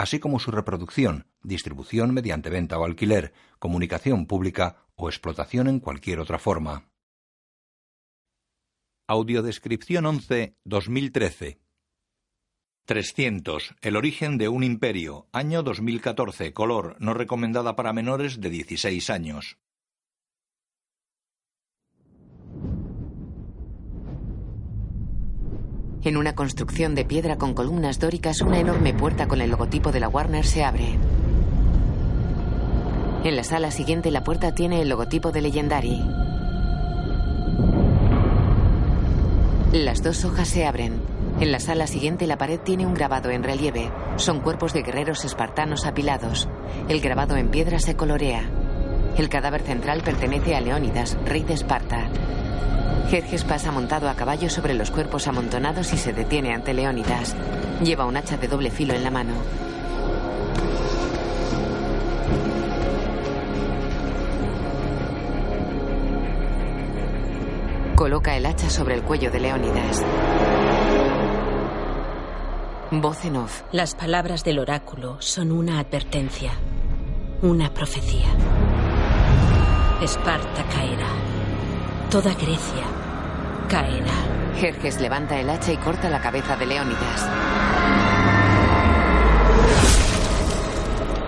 así como su reproducción, distribución mediante venta o alquiler, comunicación pública o explotación en cualquier otra forma. Audiodescripción 11 2013 300. El origen de un imperio. Año 2014. Color. No recomendada para menores de 16 años. En una construcción de piedra con columnas dóricas, una enorme puerta con el logotipo de la Warner se abre. En la sala siguiente, la puerta tiene el logotipo de Legendary. Las dos hojas se abren. En la sala siguiente, la pared tiene un grabado en relieve. Son cuerpos de guerreros espartanos apilados. El grabado en piedra se colorea. El cadáver central pertenece a Leónidas, rey de Esparta. Jerjes pasa montado a caballo sobre los cuerpos amontonados y se detiene ante Leónidas. Lleva un hacha de doble filo en la mano. Coloca el hacha sobre el cuello de Leónidas. Voz en off. Las palabras del oráculo son una advertencia, una profecía. Esparta caerá. Toda Grecia caerá. Jerjes levanta el hacha y corta la cabeza de Leónidas.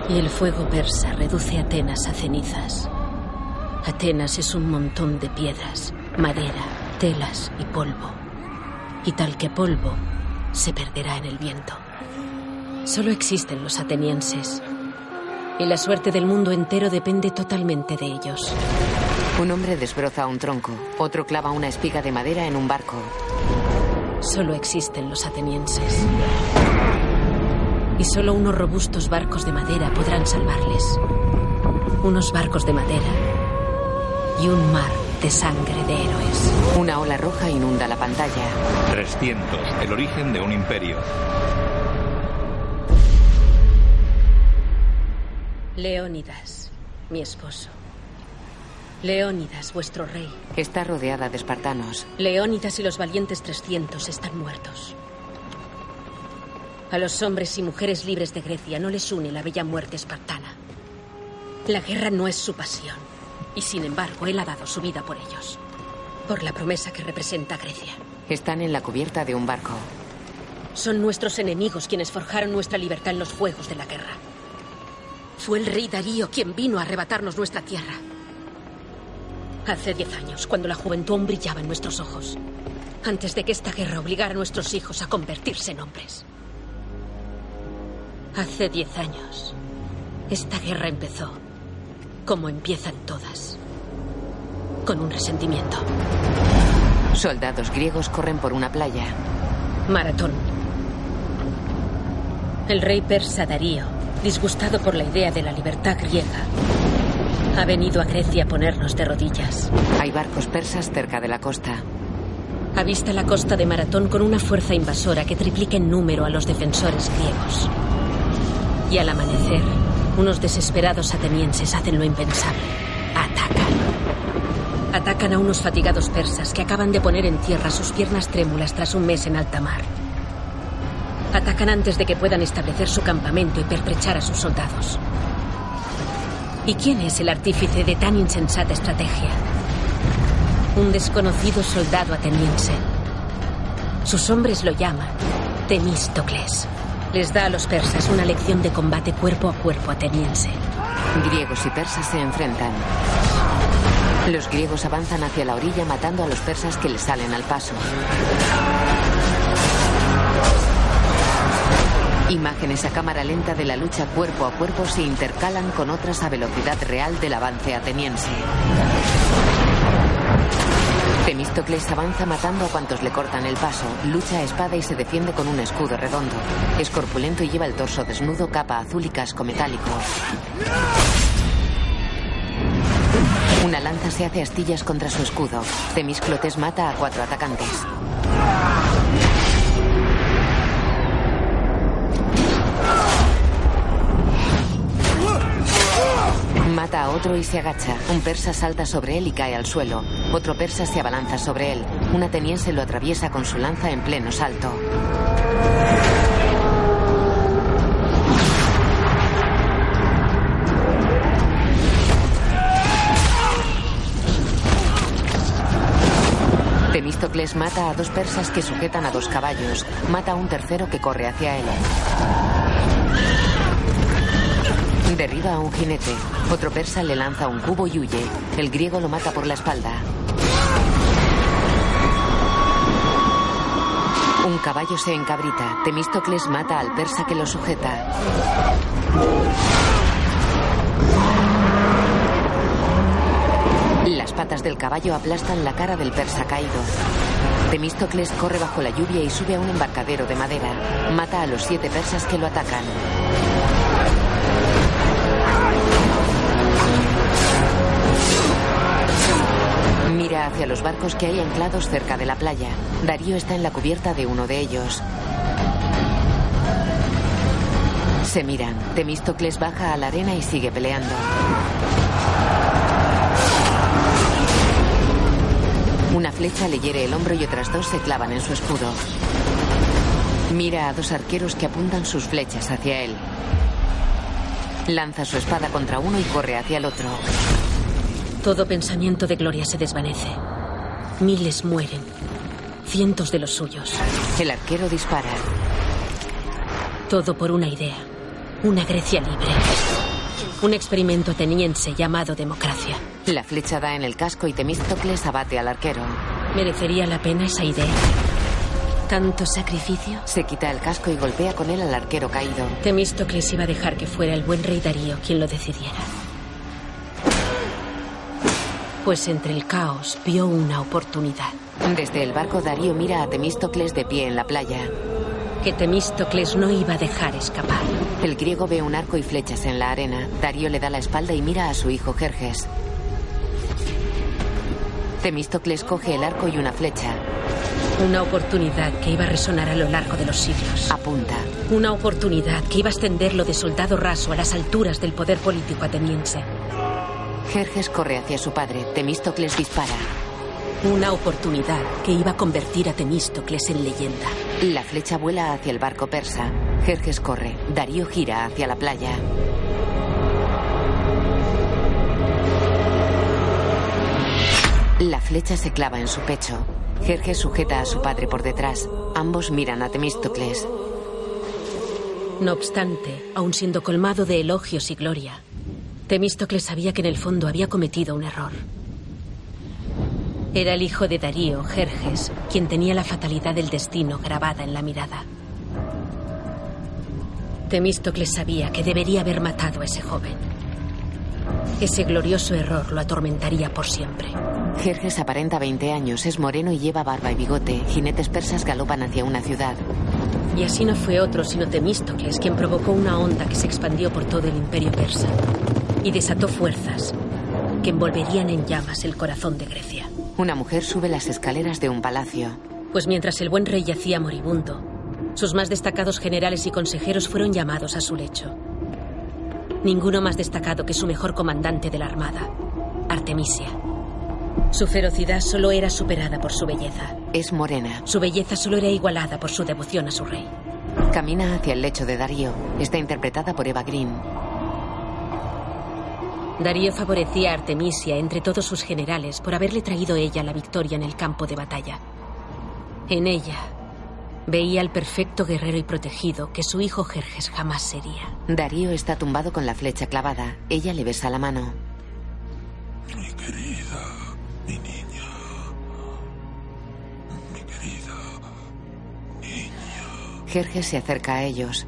Y el fuego persa reduce Atenas a cenizas. Atenas es un montón de piedras, madera, telas y polvo. Y tal que polvo, se perderá en el viento. Solo existen los atenienses. Y la suerte del mundo entero depende totalmente de ellos. Un hombre desbroza un tronco, otro clava una espiga de madera en un barco. Solo existen los atenienses. Y solo unos robustos barcos de madera podrán salvarles. Unos barcos de madera y un mar de sangre de héroes. Una ola roja inunda la pantalla. 300. El origen de un imperio. Leónidas, mi esposo. Leónidas, vuestro rey. Está rodeada de espartanos. Leónidas y los valientes 300 están muertos. A los hombres y mujeres libres de Grecia no les une la bella muerte espartana. La guerra no es su pasión. Y sin embargo, él ha dado su vida por ellos. Por la promesa que representa Grecia. Están en la cubierta de un barco. Son nuestros enemigos quienes forjaron nuestra libertad en los fuegos de la guerra. Fue el rey Darío quien vino a arrebatarnos nuestra tierra. Hace diez años, cuando la juventud aún brillaba en nuestros ojos. Antes de que esta guerra obligara a nuestros hijos a convertirse en hombres. Hace diez años, esta guerra empezó como empiezan todas. Con un resentimiento. Soldados griegos corren por una playa. Maratón. El rey persa Darío, disgustado por la idea de la libertad griega, ha venido a Grecia a ponernos de rodillas. Hay barcos persas cerca de la costa. Avista la costa de Maratón con una fuerza invasora que triplica en número a los defensores griegos. Y al amanecer, unos desesperados atenienses hacen lo impensable. Atacan. Atacan a unos fatigados persas que acaban de poner en tierra sus piernas trémulas tras un mes en alta mar. Atacan antes de que puedan establecer su campamento y pertrechar a sus soldados. ¿Y quién es el artífice de tan insensata estrategia? Un desconocido soldado ateniense. Sus hombres lo llaman Temístocles. Les da a los persas una lección de combate cuerpo a cuerpo ateniense. Griegos y persas se enfrentan. Los griegos avanzan hacia la orilla matando a los persas que les salen al paso. Imágenes a cámara lenta de la lucha cuerpo a cuerpo se intercalan con otras a velocidad real del avance ateniense. Temístocles avanza matando a cuantos le cortan el paso, lucha a espada y se defiende con un escudo redondo. Es corpulento y lleva el torso desnudo, capa azul y casco metálico. Una lanza se hace astillas contra su escudo. Temísclotes mata a cuatro atacantes. Mata a otro y se agacha. Un persa salta sobre él y cae al suelo. Otro persa se abalanza sobre él. Un ateniense lo atraviesa con su lanza en pleno salto. Temístocles mata a dos persas que sujetan a dos caballos. Mata a un tercero que corre hacia él. Derriba a un jinete. Otro persa le lanza un cubo y huye. El griego lo mata por la espalda. Un caballo se encabrita. Temístocles mata al persa que lo sujeta. Las patas del caballo aplastan la cara del persa caído. Temístocles corre bajo la lluvia y sube a un embarcadero de madera. Mata a los siete persas que lo atacan. Hacia los barcos que hay anclados cerca de la playa. Darío está en la cubierta de uno de ellos. Se miran. Temístocles baja a la arena y sigue peleando. Una flecha le hiere el hombro y otras dos se clavan en su escudo. Mira a dos arqueros que apuntan sus flechas hacia él. Lanza su espada contra uno y corre hacia el otro. Todo pensamiento de gloria se desvanece. Miles mueren. Cientos de los suyos. El arquero dispara. Todo por una idea. Una Grecia libre. Un experimento ateniense llamado democracia. La flecha da en el casco y Temístocles abate al arquero. ¿Merecería la pena esa idea? ¿Tanto sacrificio? Se quita el casco y golpea con él al arquero caído. Temístocles iba a dejar que fuera el buen rey Darío quien lo decidiera. Pues entre el caos vio una oportunidad. Desde el barco Darío mira a Temístocles de pie en la playa. Que Temístocles no iba a dejar escapar. El griego ve un arco y flechas en la arena. Darío le da la espalda y mira a su hijo Jerjes. Temístocles coge el arco y una flecha. Una oportunidad que iba a resonar a lo largo de los siglos. Apunta. Una oportunidad que iba a extenderlo de soldado raso a las alturas del poder político ateniense. Jerjes corre hacia su padre. Temístocles dispara. Una oportunidad que iba a convertir a Temístocles en leyenda. La flecha vuela hacia el barco persa. Jerjes corre. Darío gira hacia la playa. La flecha se clava en su pecho. Jerjes sujeta a su padre por detrás. Ambos miran a Temístocles. No obstante, aun siendo colmado de elogios y gloria, Temístocles sabía que en el fondo había cometido un error. Era el hijo de Darío, Jerjes, quien tenía la fatalidad del destino grabada en la mirada. Temístocles sabía que debería haber matado a ese joven. Ese glorioso error lo atormentaría por siempre. Jerjes aparenta 20 años, es moreno y lleva barba y bigote. Jinetes persas galopan hacia una ciudad. Y así no fue otro sino Temístocles quien provocó una onda que se expandió por todo el imperio persa y desató fuerzas que envolverían en llamas el corazón de Grecia. Una mujer sube las escaleras de un palacio. Pues mientras el buen rey yacía moribundo, sus más destacados generales y consejeros fueron llamados a su lecho. Ninguno más destacado que su mejor comandante de la armada, Artemisia. Su ferocidad solo era superada por su belleza. Es morena. Su belleza solo era igualada por su devoción a su rey. Camina hacia el lecho de Darío. Está interpretada por Eva Green. Darío favorecía a Artemisia entre todos sus generales por haberle traído ella la victoria en el campo de batalla. En ella veía al perfecto guerrero y protegido que su hijo Jerjes jamás sería. Darío está tumbado con la flecha clavada. Ella le besa la mano. Mi querida, mi niña. Mi querida niña. Jerjes se acerca a ellos.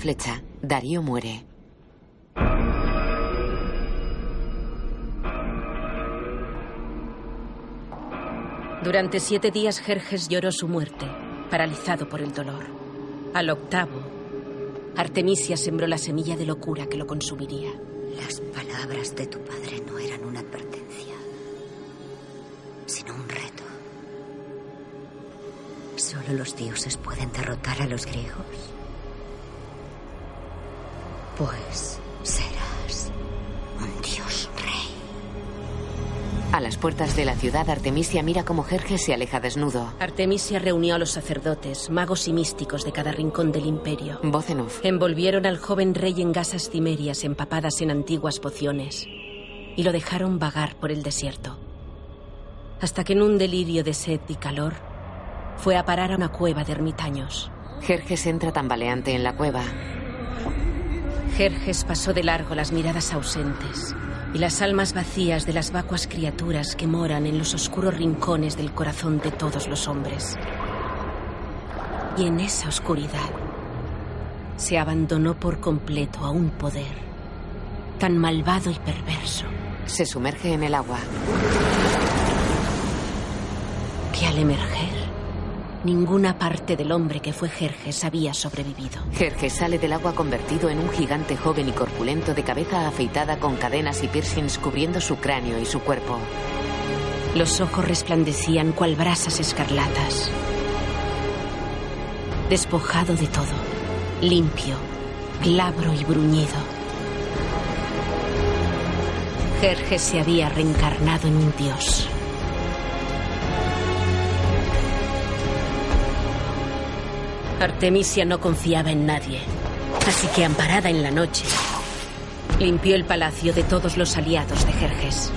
Flecha. Darío muere. Durante siete días Jerjes lloró su muerte, paralizado por el dolor. Al octavo, Artemisia sembró la semilla de locura que lo consumiría. Las palabras de tu padre no eran una advertencia, sino un reto. ¿Solo los dioses pueden derrotar a los griegos? Pues serás un dios rey. A las puertas de la ciudad, Artemisia mira cómo Jerjes se aleja desnudo. Artemisia reunió a los sacerdotes, magos y místicos de cada rincón del imperio. Voz en off. Envolvieron al joven rey en gasas cimerias empapadas en antiguas pociones y lo dejaron vagar por el desierto. Hasta que en un delirio de sed y calor fue a parar a una cueva de ermitaños. Jerjes entra tambaleante en la cueva. Jerjes pasó de largo las miradas ausentes y las almas vacías de las vacuas criaturas que moran en los oscuros rincones del corazón de todos los hombres. Y en esa oscuridad se abandonó por completo a un poder tan malvado y perverso Se sumerge en el agua. que al emerger ninguna parte del hombre que fue Jerjes había sobrevivido. Jerjes sale del agua convertido en un gigante joven y corpulento de cabeza afeitada con cadenas y piercings cubriendo su cráneo y su cuerpo. Los ojos resplandecían cual brasas escarlatas. Despojado de todo, limpio, glabro y bruñido. Jerjes se había reencarnado en un dios. Artemisia no confiaba en nadie, así que amparada en la noche, limpió el palacio de todos los aliados de Jerjes.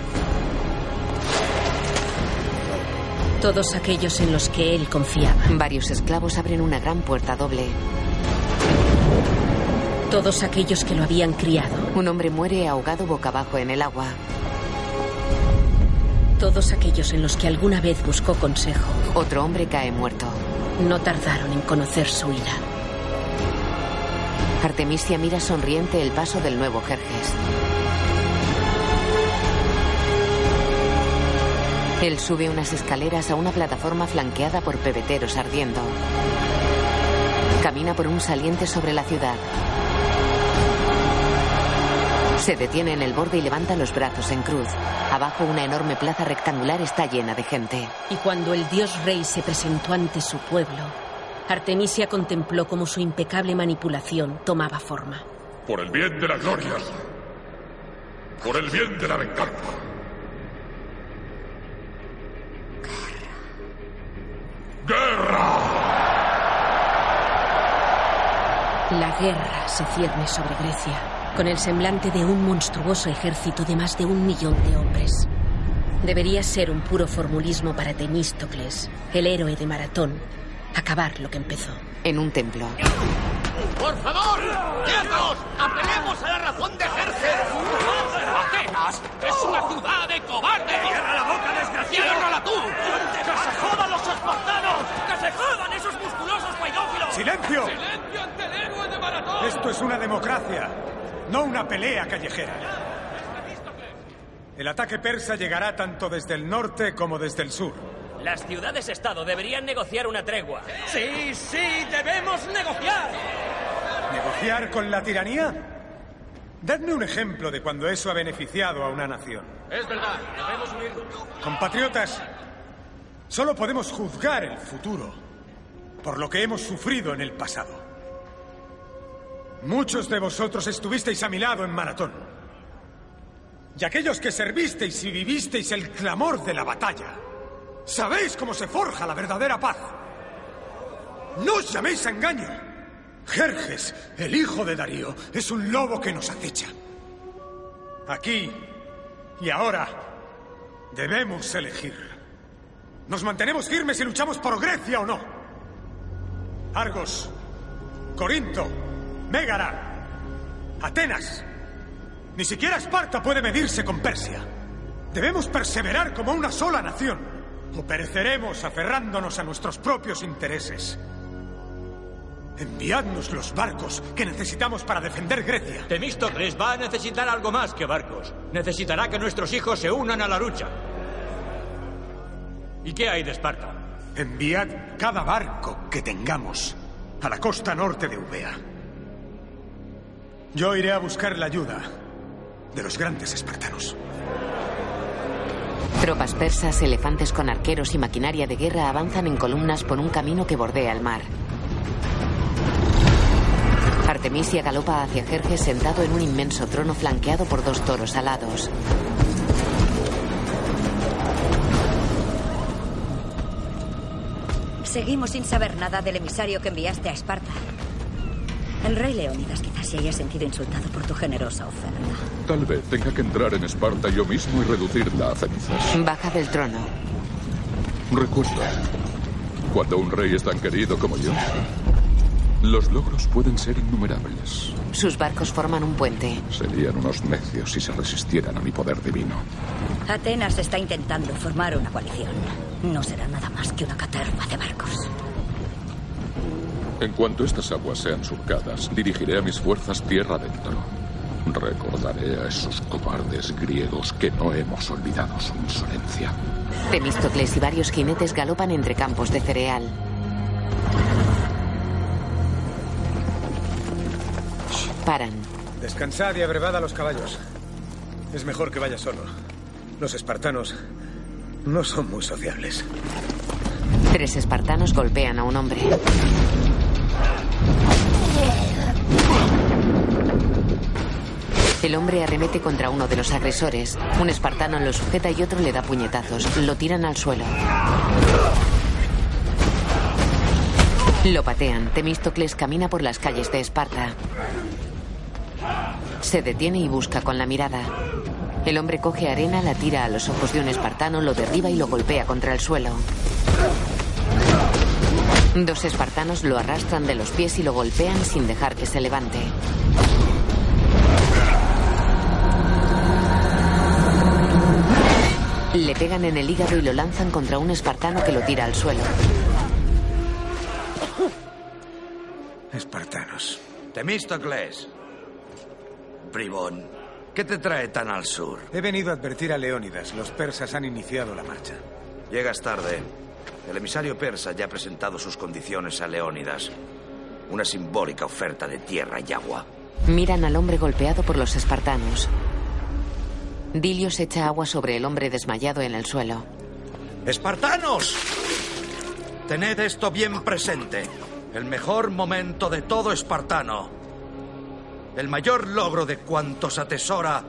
Todos aquellos en los que él confiaba. Varios esclavos abren una gran puerta doble. Todos aquellos que lo habían criado. Un hombre muere ahogado boca abajo en el agua. Todos aquellos en los que alguna vez buscó consejo. Otro hombre cae muerto. No tardaron en conocer su ira. Artemisia mira sonriente el paso del nuevo Jerjes. Él sube unas escaleras a una plataforma flanqueada por pebeteros ardiendo. Camina por un saliente sobre la ciudad. Se detiene en el borde y levanta los brazos en cruz. Abajo una enorme plaza rectangular está llena de gente. Y cuando el dios rey se presentó ante su pueblo, Artemisia contempló cómo su impecable manipulación tomaba forma. Por el bien de la gloria. Por el bien de la venganza. ¡Guerra! La guerra se cierne sobre Grecia, con el semblante de un monstruoso ejército de más de un millón de hombres. Debería ser un puro formulismo para Temístocles, el héroe de Maratón, acabar lo que empezó. En un templo. ¡Por favor! ¡Quietos! ¡Apelemos a la razón de Jerjes! ¡Atenas es una ciudad de cobardes! ¡Cierra la boca, desgraciado! ¡Ciérrala tú! ¡Que se jodan los espartanos! ¡Que se jodan esos musculosos paidófilos! ¡Silencio! ¡Silencio ante el héroe de Maratón! Esto es una democracia, no una pelea callejera. El ataque persa llegará tanto desde el norte como desde el sur. Las ciudades-estado deberían negociar una tregua. ¡Sí, sí! ¡Debemos negociar! ¿Negociar con la tiranía? Dadme un ejemplo de cuando eso ha beneficiado a una nación. Es verdad, debemos unirnos. Compatriotas, solo podemos juzgar el futuro por lo que hemos sufrido en el pasado. Muchos de vosotros estuvisteis a mi lado en Maratón. Y aquellos que servisteis y vivisteis el clamor de la batalla, sabéis cómo se forja la verdadera paz. No os llaméis a engaño. Jerjes, el hijo de Darío, es un lobo que nos acecha. Aquí y ahora debemos elegir. ¿Nos mantenemos firmes y luchamos por Grecia o no? Argos, Corinto, Mégara, Atenas. Ni siquiera Esparta puede medirse con Persia. Debemos perseverar como una sola nación, o pereceremos aferrándonos a nuestros propios intereses. Enviadnos los barcos que necesitamos para defender Grecia. Temístocles va a necesitar algo más que barcos. Necesitará que nuestros hijos se unan a la lucha. ¿Y qué hay de Esparta? Enviad cada barco que tengamos a la costa norte de Eubea. Yo iré a buscar la ayuda de los grandes espartanos. Tropas persas, elefantes con arqueros y maquinaria de guerra avanzan en columnas por un camino que bordea el mar. Artemisia galopa hacia Jerjes sentado en un inmenso trono flanqueado por dos toros alados. Seguimos sin saber nada del emisario que enviaste a Esparta. El rey Leónidas quizás se haya sentido insultado por tu generosa oferta. Tal vez tenga que entrar en Esparta yo mismo y reducirla a cenizas. Baja del trono. Recuerda, cuando un rey es tan querido como yo, los logros pueden ser innumerables. Sus barcos forman un puente. Serían unos necios si se resistieran a mi poder divino. Atenas está intentando formar una coalición. No será nada más que una caterva de barcos. En cuanto estas aguas sean surcadas, dirigiré a mis fuerzas tierra adentro. Recordaré a esos cobardes griegos que no hemos olvidado su insolencia. Temístocles y varios jinetes galopan entre campos de cereal. Paran. Descansad y abrevad a los caballos. Es mejor que vaya solo. Los espartanos no son muy sociables. Tres espartanos golpean a un hombre. El hombre arremete contra uno de los agresores. Un espartano lo sujeta y otro le da puñetazos. Lo tiran al suelo. Lo patean. Temístocles camina por las calles de Esparta. Se detiene y busca con la mirada. El hombre coge arena, la tira a los ojos de un espartano, lo derriba y lo golpea contra el suelo. Dos espartanos lo arrastran de los pies y lo golpean sin dejar que se levante. Le pegan en el hígado y lo lanzan contra un espartano que lo tira al suelo. Espartanos. Temístocles. Bribón, ¿qué te trae tan al sur? He venido a advertir a Leónidas. Los persas han iniciado la marcha. Llegas tarde. El emisario persa ya ha presentado sus condiciones a Leónidas. Una simbólica oferta de tierra y agua. Miran al hombre golpeado por los espartanos. Dilios echa agua sobre el hombre desmayado en el suelo. ¡Espartanos! Tened esto bien presente. El mejor momento de todo espartano. El mayor logro de cuantos atesora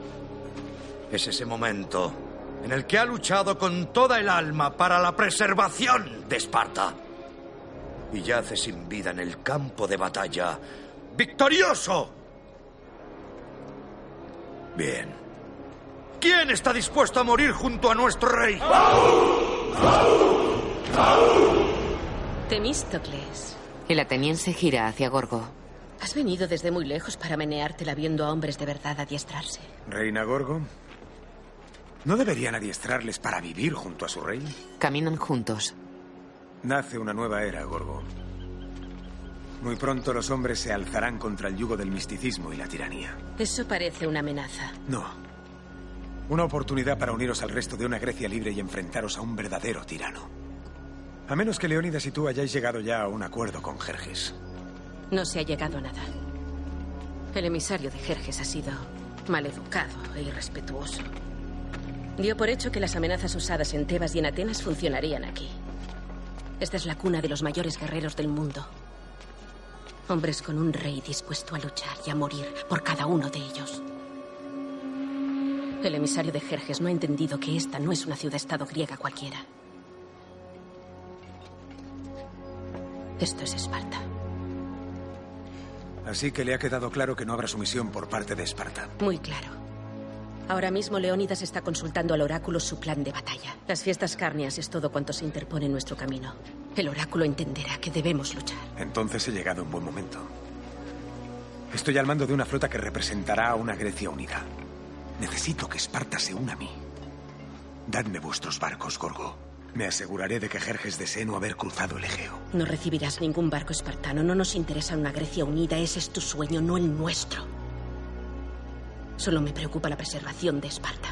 es ese momento en el que ha luchado con toda el alma para la preservación de Esparta. Y yace sin vida en el campo de batalla. ¡Victorioso! Bien. ¿Quién está dispuesto a morir junto a nuestro rey? Temístocles, El ateniense gira hacia Gorgo. has venido desde muy lejos para meneártela viendo a hombres de verdad adiestrarse. Reina Gorgo. ¿No deberían adiestrarles para vivir junto a su rey? Caminan juntos. Nace una nueva era, Gorgo. Muy pronto los hombres se alzarán contra el yugo del misticismo y la tiranía. Eso parece una amenaza. No. Una oportunidad para uniros al resto de una Grecia libre y enfrentaros a un verdadero tirano. A menos que Leónidas y tú hayáis llegado ya a un acuerdo con Jerjes. No se ha llegado a nada. El emisario de Jerjes ha sido maleducado e irrespetuoso. Dio por hecho que las amenazas usadas en Tebas y en Atenas funcionarían aquí. Esta es la cuna de los mayores guerreros del mundo. Hombres con un rey dispuesto a luchar y a morir por cada uno de ellos. El emisario de Jerjes no ha entendido que esta no es una ciudad-estado griega cualquiera. Esto es Esparta. Así que le ha quedado claro que no habrá sumisión por parte de Esparta. Muy claro. Ahora mismo Leónidas está consultando al oráculo su plan de batalla. Las fiestas carnias es todo cuanto se interpone en nuestro camino. El oráculo entenderá que debemos luchar. Entonces he llegado en buen momento. Estoy al mando de una flota que representará a una Grecia unida. Necesito que Esparta se una a mí. Dadme vuestros barcos, Gorgo. Me aseguraré de que Jerjes desee no haber cruzado el Egeo. No recibirás ningún barco espartano. No nos interesa una Grecia unida. Ese es tu sueño, no el nuestro. Solo me preocupa la preservación de Esparta.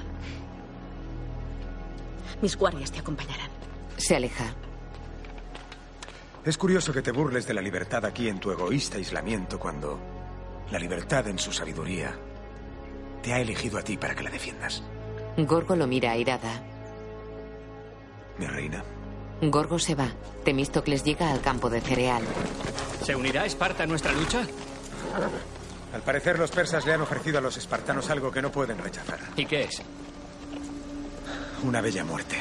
Mis guardias te acompañarán. Se aleja. Es curioso que te burles de la libertad aquí en tu egoísta aislamiento cuando la libertad en su sabiduría te ha elegido a ti para que la defiendas. Gorgo lo mira airada. Mi reina. Gorgo se va. Temístocles llega al campo de cereal. ¿Se unirá Esparta a nuestra lucha? Al parecer los persas le han ofrecido a los espartanos algo que no pueden rechazar. ¿Y qué es? Una bella muerte.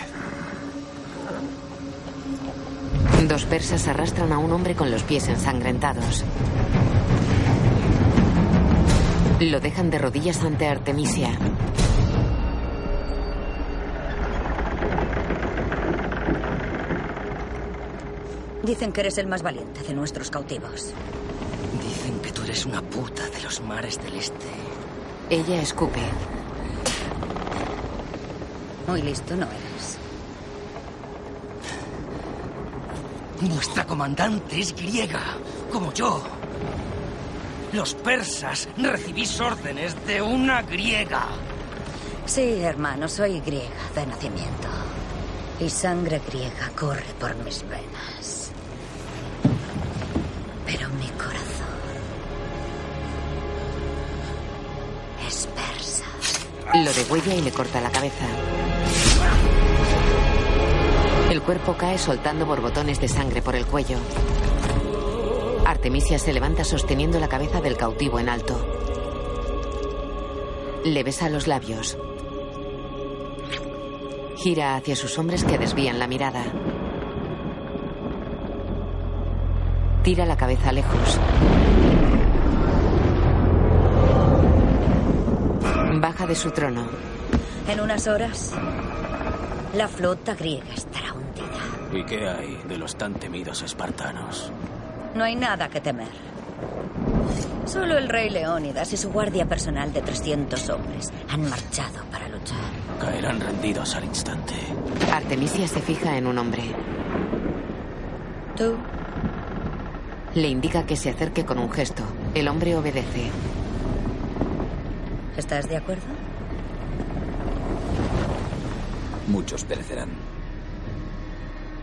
Dos persas arrastran a un hombre con los pies ensangrentados. Lo dejan de rodillas ante Artemisia. Dicen que eres el más valiente de nuestros cautivos. Dicen que tú eres una puta de los mares del este. Ella escupe. Muy listo no eres. Nuestra comandante es griega, como yo. Los persas recibís órdenes de una griega. Sí, hermano, soy griega de nacimiento. Y sangre griega corre por mis venas. Pero mi corazón Lo degüella y le corta la cabeza. El cuerpo cae soltando borbotones de sangre por el cuello. Artemisia se levanta sosteniendo la cabeza del cautivo en alto. Le besa los labios. Gira hacia sus hombres que desvían la mirada. Tira la cabeza lejos. Baja de su trono. En unas horas, la flota griega estará hundida. ¿Y qué hay de los tan temidos espartanos? No hay nada que temer. Solo el rey Leónidas y su guardia personal de 300 hombres han marchado para luchar. Caerán rendidos al instante. Artemisia se fija en un hombre. ¿Tú? Le indica que se acerque con un gesto. El hombre obedece. ¿Estás de acuerdo? Muchos perecerán.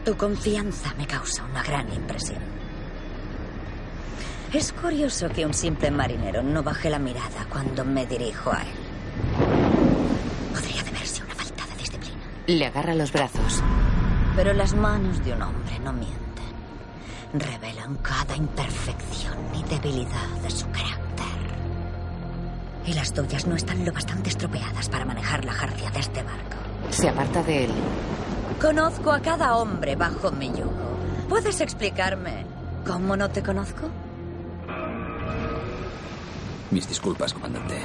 Tu confianza me causa una gran impresión. Es curioso que un simple marinero no baje la mirada cuando me dirijo a él. Podría deberse a una falta de disciplina. Le agarra los brazos. Pero las manos de un hombre no mienten. Revelan cada imperfección y debilidad de su carácter. Y las tuyas no están lo bastante estropeadas para manejar la jarcia de este barco. Se aparta de él. Conozco a cada hombre bajo mi yugo. ¿Puedes explicarme cómo no te conozco? Mis disculpas, comandante.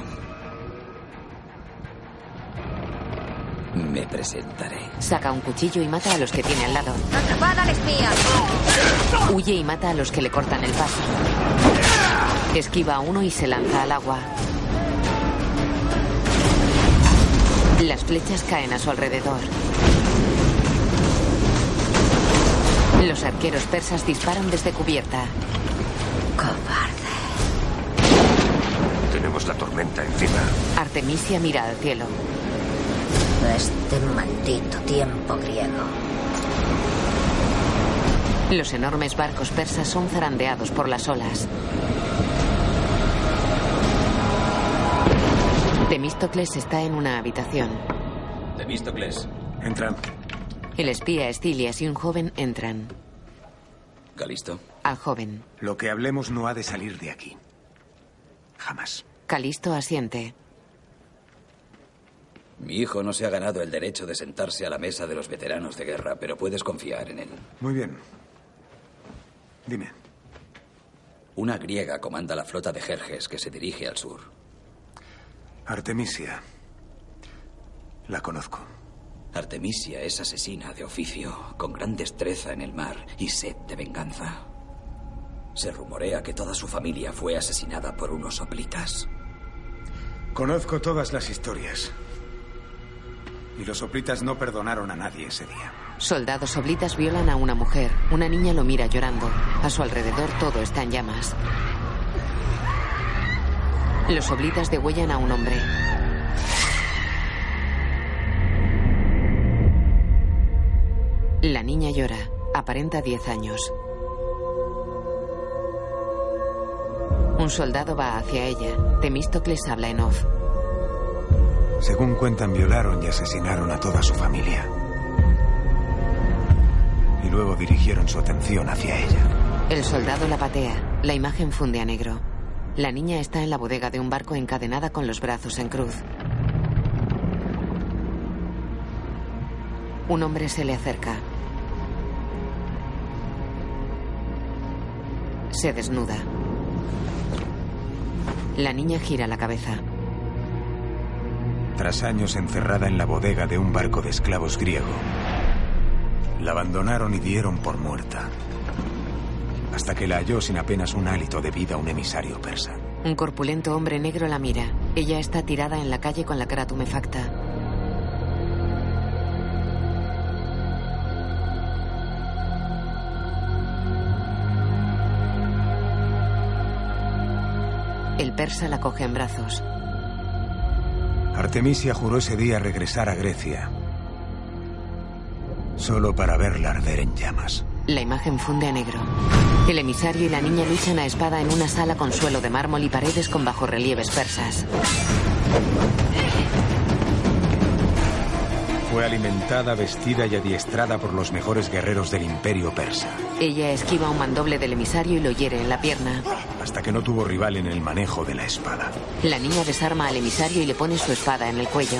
Me presentaré. Saca un cuchillo y mata a los que tiene al lado. ¡Atrapada al espía! Huye y mata a los que le cortan el paso. Esquiva a uno y se lanza al agua. Las flechas caen a su alrededor. Los arqueros persas disparan desde cubierta. Cobarde. Tenemos la tormenta encima. Artemisia mira al cielo. Este maldito tiempo griego. Los enormes barcos persas son zarandeados por las olas. Temístocles está en una habitación. Temístocles. Entra. El espía Estilias y un joven entran. ¿Calisto? Al joven. Lo que hablemos no ha de salir de aquí. Jamás. Calisto asiente. Mi hijo no se ha ganado el derecho de sentarse a la mesa de los veteranos de guerra, pero puedes confiar en él. Muy bien. Dime. Una griega comanda la flota de Jerjes que se dirige al sur. Artemisia. La conozco. Artemisia es asesina de oficio, con gran destreza en el mar y sed de venganza. Se rumorea que toda su familia fue asesinada por unos soplitas. Conozco todas las historias. Y los soplitas no perdonaron a nadie ese día. Soldados soblitas violan a una mujer. Una niña lo mira llorando. A su alrededor todo está en llamas. Los soblitas degüellan a un hombre. La niña llora. Aparenta 10 años. Un soldado va hacia ella. Temístocles habla en off. Según cuentan, violaron y asesinaron a toda su familia. Y luego dirigieron su atención hacia ella. El soldado la patea. La imagen funde a negro. La niña está en la bodega de un barco encadenada con los brazos en cruz. Un hombre se le acerca. Se desnuda. La niña gira la cabeza. Tras años encerrada en la bodega de un barco de esclavos griego, la abandonaron y dieron por muerta. Hasta que la halló sin apenas un hálito de vida un emisario persa. Un corpulento hombre negro la mira. Ella está tirada en la calle con la cara tumefacta. El persa la coge en brazos. Artemisia juró ese día regresar a Grecia. Solo para verla arder en llamas. La imagen funde a negro. El emisario y la niña luchan a espada en una sala con suelo de mármol y paredes con bajorrelieves persas. Fue alimentada, vestida y adiestrada por los mejores guerreros del imperio persa. Ella esquiva un mandoble del emisario y lo hiere en la pierna. Hasta que no tuvo rival en el manejo de la espada. La niña desarma al emisario y le pone su espada en el cuello.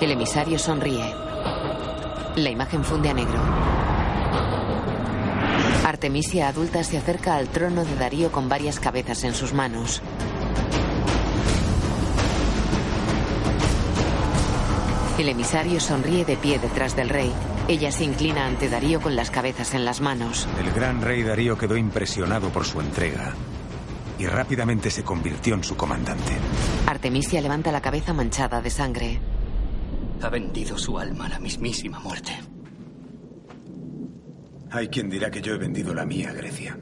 El emisario sonríe. La imagen funde a negro. Artemisia adulta se acerca al trono de Darío con varias cabezas en sus manos. El emisario sonríe de pie detrás del rey. Ella se inclina ante Darío con las cabezas en las manos. El gran rey Darío quedó impresionado por su entrega y rápidamente se convirtió en su comandante. Artemisia levanta la cabeza manchada de sangre. Ha vendido su alma a la mismísima muerte. Hay quien dirá que yo he vendido la mía a Grecia.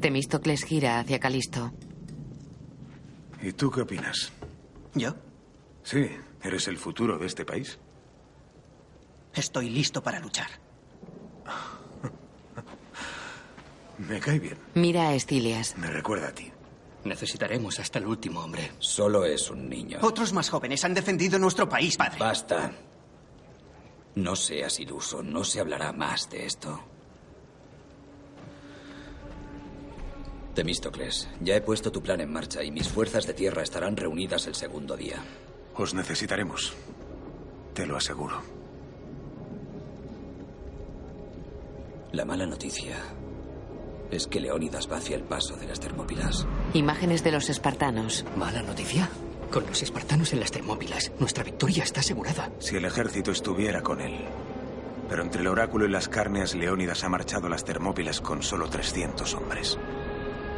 Temístocles gira hacia Calisto. ¿Y tú qué opinas? ¿Yo? Sí, eres el futuro de este país. Estoy listo para luchar. Me cae bien. Mira a Estilias. Me recuerda a ti. Necesitaremos hasta el último hombre. Solo es un niño. Otros más jóvenes han defendido nuestro país, padre. Basta. No seas iluso. No se hablará más de esto. Temístocles, ya he puesto tu plan en marcha y mis fuerzas de tierra estarán reunidas el segundo día. Os necesitaremos. Te lo aseguro. La mala noticia es que Leónidas va hacia el paso de las Termópilas. Imágenes de los espartanos. ¿Mala noticia? Con los espartanos en las Termópilas, nuestra victoria está asegurada. Si el ejército estuviera con él. Pero entre el oráculo y las carneas, Leónidas ha marchado a las Termópilas con solo 300 hombres.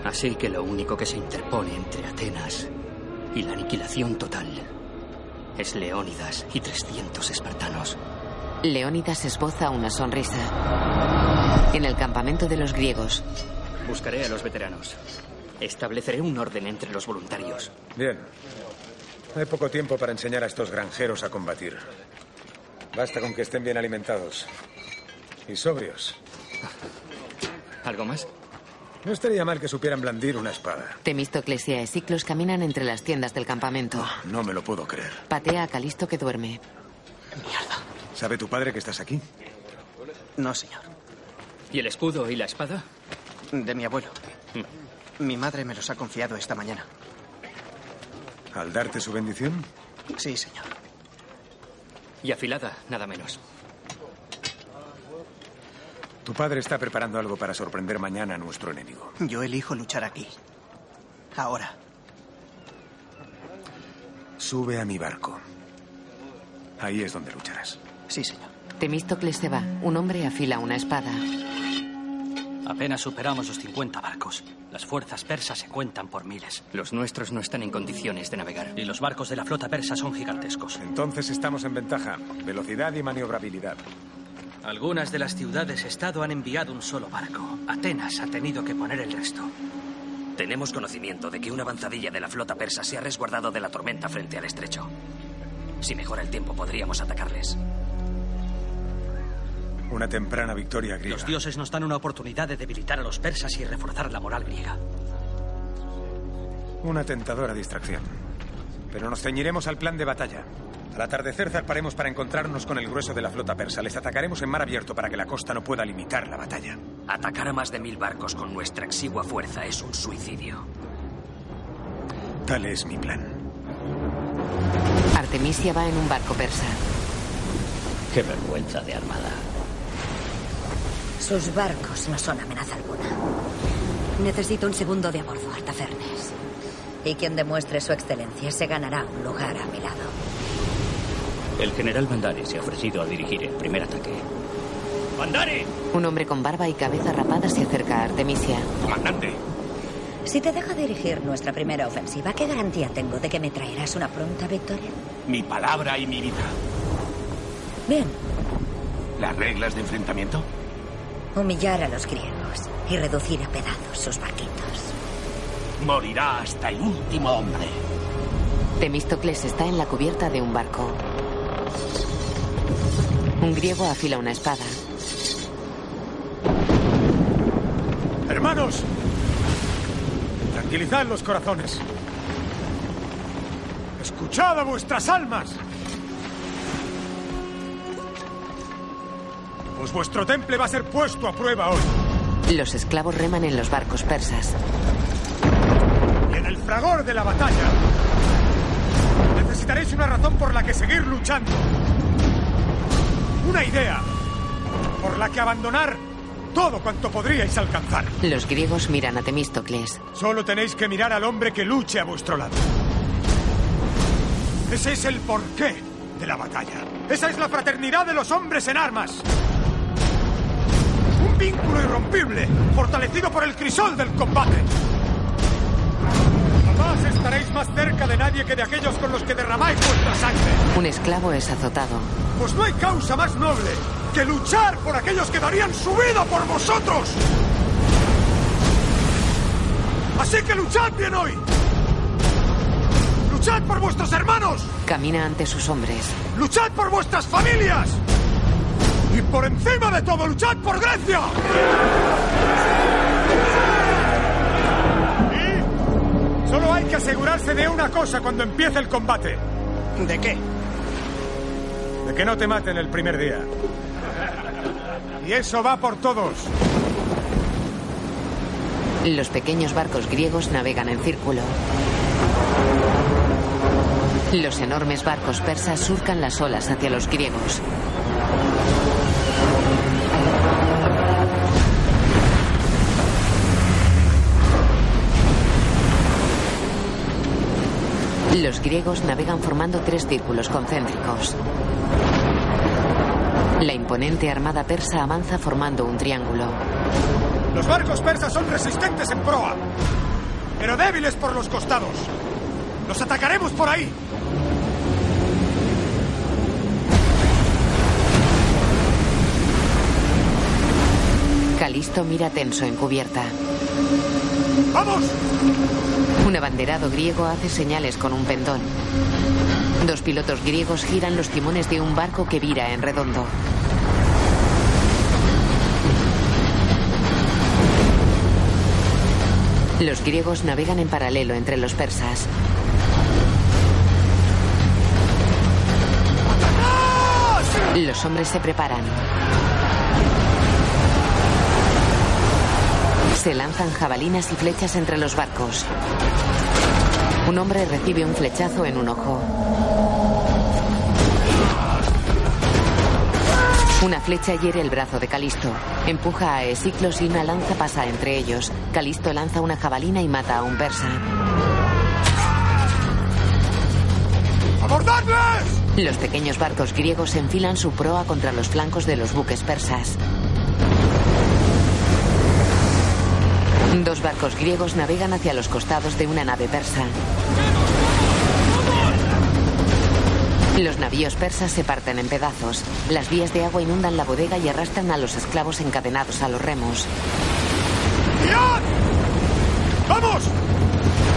Así que lo único que se interpone entre Atenas y la aniquilación total es Leónidas y 300 espartanos. Leónidas esboza una sonrisa. En el campamento de los griegos. Buscaré a los veteranos. Estableceré un orden entre los voluntarios. Bien. Hay poco tiempo para enseñar a estos granjeros a combatir. Basta con que estén bien alimentados. Y sobrios. ¿Algo más? No estaría mal que supieran blandir una espada. Temístocles y Esciclos caminan entre las tiendas del campamento. No me lo puedo creer. Patea a Calisto que duerme. Mierda. ¿Sabe tu padre que estás aquí? No, señor. ¿Y el escudo y la espada? De mi abuelo. Mi madre me los ha confiado esta mañana. ¿Al darte su bendición? Sí, señor. Y afilada, nada menos. Tu padre está preparando algo para sorprender mañana a nuestro enemigo. Yo elijo luchar aquí. Ahora. Sube a mi barco. Ahí es donde lucharás. Sí, señor. Temístocles se va. Un hombre afila una espada. Apenas superamos los 50 barcos. Las fuerzas persas se cuentan por miles. Los nuestros no están en condiciones de navegar. Y los barcos de la flota persa son gigantescos. Entonces estamos en ventaja. Velocidad y maniobrabilidad. Algunas de las ciudades-estado han enviado un solo barco. Atenas ha tenido que poner el resto. Tenemos conocimiento de que una avanzadilla de la flota persa se ha resguardado de la tormenta frente al estrecho. Si mejora el tiempo, podríamos atacarles. Una temprana victoria griega. Los dioses nos dan una oportunidad de debilitar a los persas y reforzar la moral griega. Una tentadora distracción. Pero nos ceñiremos al plan de batalla. Al atardecer zarparemos para encontrarnos con el grueso de la flota persa. Les atacaremos en mar abierto para que la costa no pueda limitar la batalla. Atacar a más de mil barcos con nuestra exigua fuerza es un suicidio. Tal es mi plan. Artemisia va en un barco persa. Qué vergüenza de armada. Sus barcos no son amenaza alguna. Necesito un segundo de a bordo, Artafernes. Y quien demuestre su excelencia se ganará un lugar a mi lado. El general Bandari se ha ofrecido a dirigir el primer ataque. ¡Bandari! Un hombre con barba y cabeza rapada se acerca a Artemisia. Comandante. Si te deja dirigir nuestra primera ofensiva, ¿qué garantía tengo de que me traerás una pronta victoria? Mi palabra y mi vida. Bien, ¿Las reglas de enfrentamiento? humillar a los griegos y reducir a pedazos sus barquitos. Morirá hasta el último hombre. Temístocles está en la cubierta de un barco. Un griego afila una espada. Hermanos, tranquilizad los corazones. Escuchad a vuestras almas. Pues vuestro temple va a ser puesto a prueba hoy. Los esclavos reman en los barcos persas. Fragor de la batalla necesitaréis una razón por la que seguir luchando. Una idea por la que abandonar todo cuanto podríais alcanzar. Los griegos miran a Temístocles. Solo tenéis que mirar al hombre que luche a vuestro lado. Ese es el porqué de la batalla. Esa es la fraternidad de los hombres en armas. Un vínculo irrompible, fortalecido por el crisol del combate. Jamás estaréis más cerca de nadie que de aquellos con los que derramáis vuestra sangre. Un esclavo es azotado. Pues no hay causa más noble que luchar por aquellos que darían su vida por vosotros. Así que luchad bien hoy. Luchad por vuestros hermanos. Camina ante sus hombres. Luchad por vuestras familias. Y por encima de todo, luchad por Grecia. Solo hay que asegurarse de una cosa cuando empiece el combate. ¿De qué? De que no te maten el primer día. Y eso va por todos. Los pequeños barcos griegos navegan en círculo. Los enormes barcos persas surcan las olas hacia los griegos. Los griegos navegan formando tres círculos concéntricos. La imponente armada persa avanza formando un triángulo. Los barcos persas son resistentes en proa, pero débiles por los costados. Los atacaremos por ahí. Calisto mira tenso en cubierta. ¡Vamos! Un abanderado griego hace señales con un pendón. Dos pilotos griegos giran los timones de un barco que vira en redondo. Los griegos navegan en paralelo entre los persas. Los hombres se preparan. Se lanzan jabalinas y flechas entre los barcos. Un hombre recibe un flechazo en un ojo. Una flecha hiere el brazo de Calisto. Empuja a Esiclos y una lanza pasa entre ellos. Calisto lanza una jabalina y mata a un persa. ¡Abordadles! Los pequeños barcos griegos enfilan su proa contra los flancos de los buques persas. Dos barcos griegos navegan hacia los costados de una nave persa. Los navíos persas se parten en pedazos. Las vías de agua inundan la bodega y arrastran a los esclavos encadenados a los remos. ¡Vamos!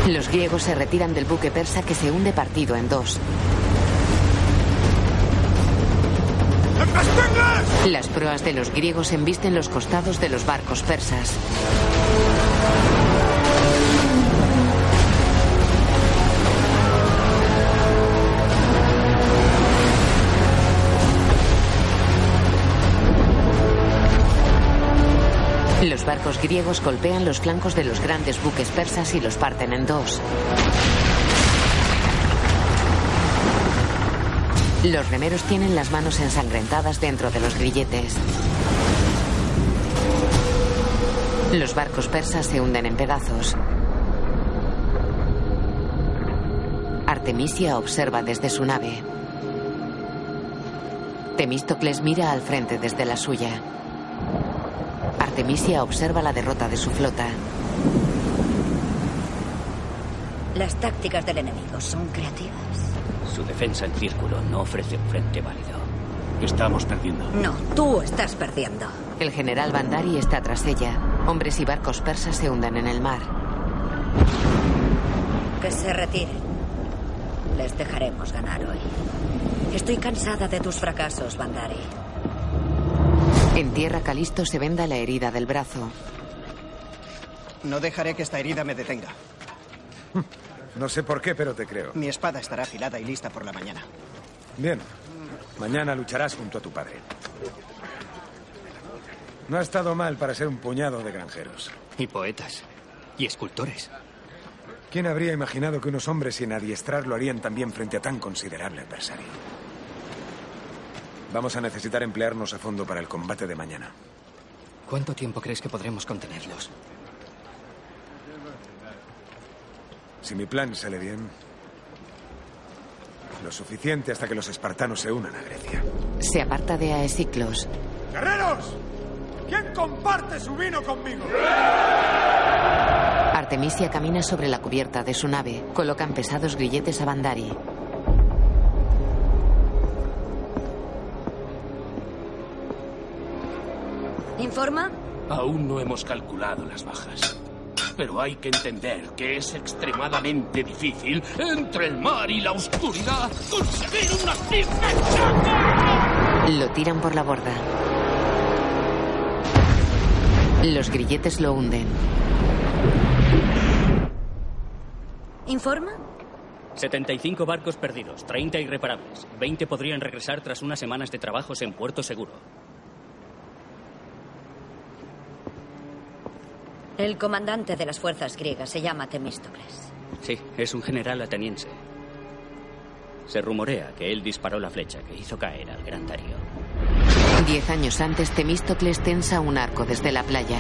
Los griegos se retiran del buque persa que se hunde partido en dos. Las proas de los griegos embisten los costados de los barcos persas. Barcos griegos golpean los flancos de los grandes buques persas y los parten en dos. Los remeros tienen las manos ensangrentadas dentro de los grilletes. Los barcos persas se hunden en pedazos. Artemisia observa desde su nave. Temístocles mira al frente desde la suya. Artemisia observa la derrota de su flota. Las tácticas del enemigo son creativas. Su defensa en círculo no ofrece un frente válido. Estamos perdiendo. No, tú estás perdiendo. El general Bandari está tras ella. Hombres y barcos persas se hunden en el mar. Que se retiren. Les dejaremos ganar hoy. Estoy cansada de tus fracasos, Bandari. En tierra, Calisto se venda la herida del brazo. No dejaré que esta herida me detenga. No sé por qué, pero te creo. Mi espada estará afilada y lista por la mañana. Bien. Mañana lucharás junto a tu padre. No ha estado mal para ser un puñado de granjeros. Y poetas. Y escultores. ¿Quién habría imaginado que unos hombres sin adiestrar lo harían también frente a tan considerable adversario? Vamos a necesitar emplearnos a fondo para el combate de mañana. ¿Cuánto tiempo crees que podremos contenerlos? Si mi plan sale bien, lo suficiente hasta que los espartanos se unan a Grecia. Se aparta de Aesiclos. ¡Guerreros! ¿Quién comparte su vino conmigo? Artemisia camina sobre la cubierta de su nave. Colocan pesados grilletes a Bandari. ¿Informa? Aún no hemos calculado las bajas. Pero hay que entender que es extremadamente difícil, entre el mar y la oscuridad, conseguir una cifra exacta. Lo tiran por la borda. Los grilletes lo hunden. ¿Informa? 75 barcos perdidos, 30 irreparables. 20 podrían regresar tras unas semanas de trabajos en Puerto Seguro. El comandante de las fuerzas griegas se llama Temístocles. Sí, es un general ateniense. Se rumorea que él disparó la flecha que hizo caer al gran Darío. Diez años antes, Temístocles tensa un arco desde la playa.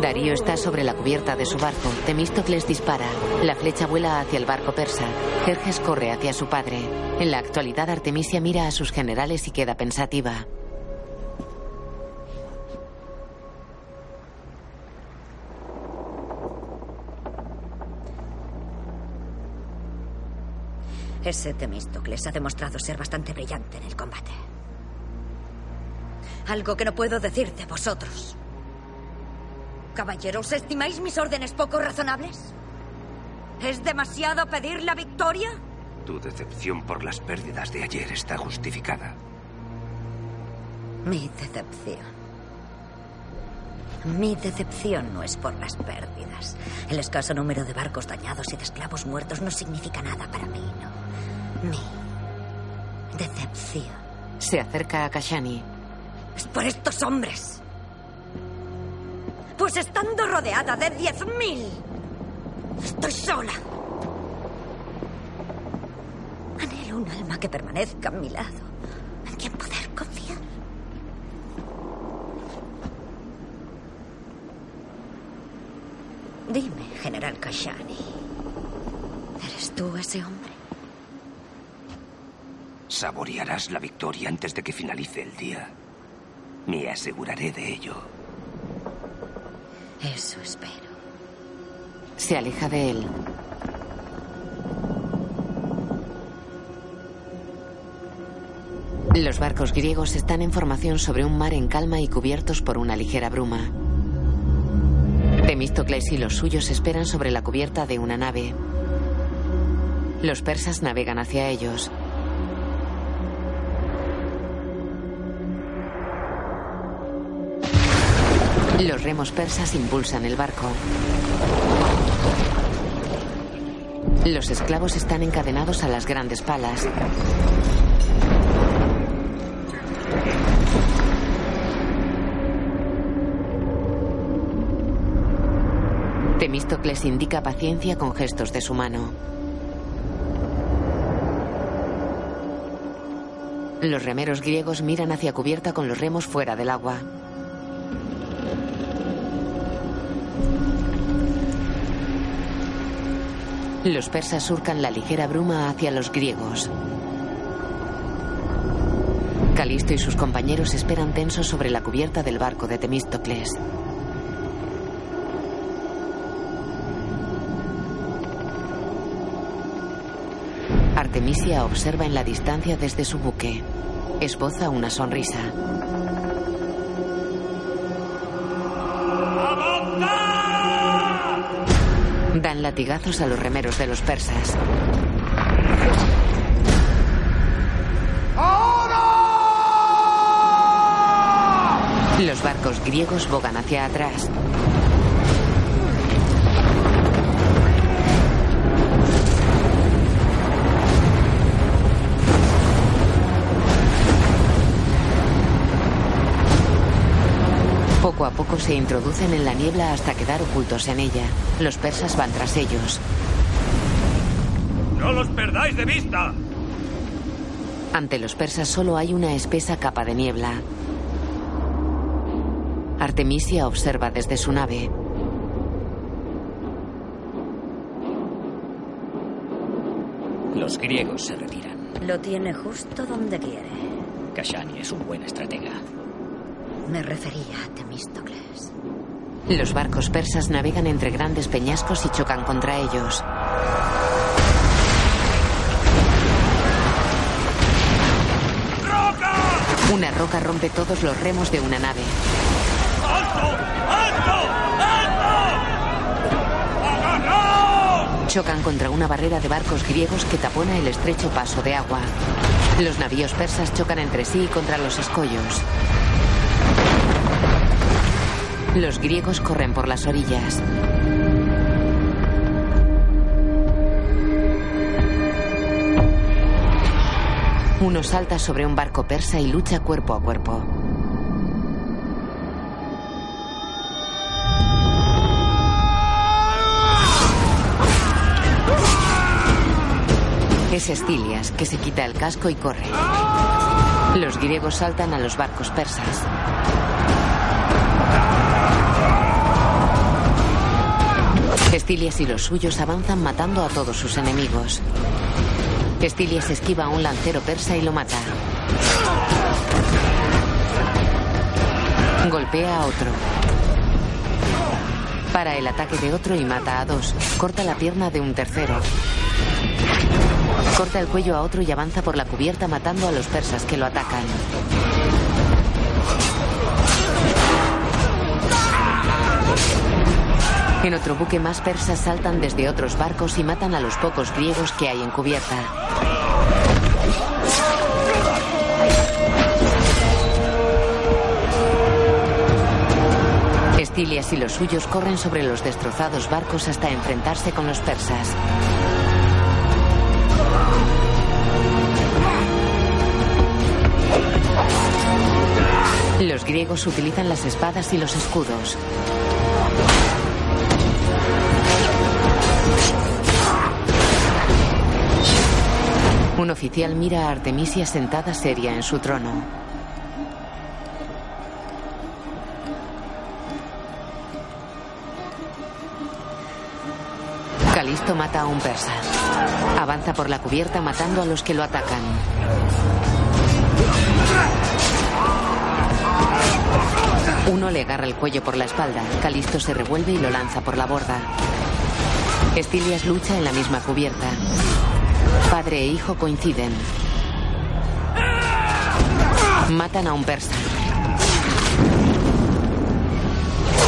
Darío está sobre la cubierta de su barco. Temístocles dispara. La flecha vuela hacia el barco persa. Jerjes corre hacia su padre. En la actualidad, Artemisia mira a sus generales y queda pensativa. Ese Temístocles ha demostrado ser bastante brillante en el combate. Algo que no puedo decirte vosotros. Caballeros, ¿estimáis mis órdenes poco razonables? ¿Es demasiado pedir la victoria? Tu decepción por las pérdidas de ayer está justificada. Mi decepción. Mi decepción no es por las pérdidas. El escaso número de barcos dañados y de esclavos muertos no significa nada para mí, no. Mi decepción. Se acerca a Kashani. Es por estos hombres. Pues estando rodeada de diez mil, estoy sola. Anhelo un alma que permanezca a mi lado, en quien poder confiar. Dime, General Kashani, ¿eres tú ese hombre? Saborearás la victoria antes de que finalice el día. Me aseguraré de ello. Eso espero. Se aleja de él. Los barcos griegos están en formación sobre un mar en calma y cubiertos por una ligera bruma. Temístocles y los suyos esperan sobre la cubierta de una nave. Los persas navegan hacia ellos. Los remos persas impulsan el barco. Los esclavos están encadenados a las grandes palas. Temístocles indica paciencia con gestos de su mano. Los remeros griegos miran hacia cubierta con los remos fuera del agua. Los persas surcan la ligera bruma hacia los griegos. Calisto y sus compañeros esperan tensos sobre la cubierta del barco de Temístocles. Artemisia observa en la distancia desde su buque. Esboza una sonrisa. Dan latigazos a los remeros de los persas. Los barcos griegos bogan hacia atrás. Se introducen en la niebla hasta quedar ocultos en ella. Los persas van tras ellos. ¡No los perdáis de vista! Ante los persas solo hay una espesa capa de niebla. Artemisia observa desde su nave. Los griegos se retiran. Lo tiene justo donde quiere. Kashani es un buen estratega. Me refería a Temístocles. Los barcos persas navegan entre grandes peñascos y chocan contra ellos. Una roca rompe todos los remos de una nave. Chocan contra una barrera de barcos griegos que tapona el estrecho paso de agua. Los navíos persas chocan entre sí y contra los escollos. Los griegos corren por las orillas. Uno salta sobre un barco persa y lucha cuerpo a cuerpo. Es Estilias, que se quita el casco y corre. Los griegos saltan a los barcos persas. Estilias y los suyos avanzan matando a todos sus enemigos. Estilias esquiva a un lancero persa y lo mata. Golpea a otro. Para el ataque de otro y mata a dos. Corta la pierna de un tercero. Corta el cuello a otro y avanza por la cubierta matando a los persas que lo atacan. En otro buque más persas saltan desde otros barcos y matan a los pocos griegos que hay en cubierta. Estilias y los suyos corren sobre los destrozados barcos hasta enfrentarse con los persas. Los griegos utilizan las espadas y los escudos. Un oficial mira a Artemisia sentada seria en su trono. Calisto mata a un persa. Avanza por la cubierta matando a los que lo atacan. Uno le agarra el cuello por la espalda. Calisto se revuelve y lo lanza por la borda. Estilias lucha en la misma cubierta. Padre e hijo coinciden. Matan a un persa.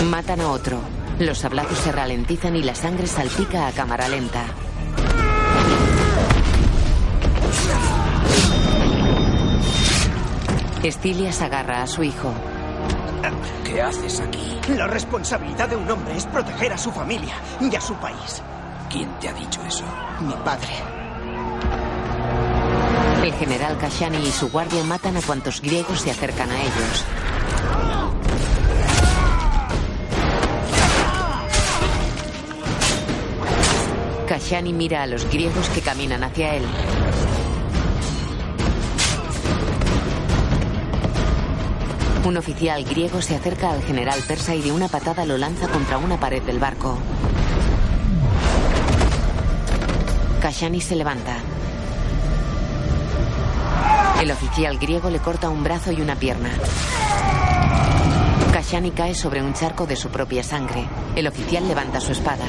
Matan a otro. Los sablazos se ralentizan y la sangre salpica a cámara lenta. Estilias agarra a su hijo. ¿Qué haces aquí? La responsabilidad de un hombre es proteger a su familia y a su país. ¿Quién te ha dicho eso? Mi padre. El general Kashani y su guardia matan a cuantos griegos se acercan a ellos. Kashani mira a los griegos que caminan hacia él. Un oficial griego se acerca al general persa y de una patada lo lanza contra una pared del barco. Kashani se levanta. El oficial griego le corta un brazo y una pierna. Kashani cae sobre un charco de su propia sangre. El oficial levanta su espada.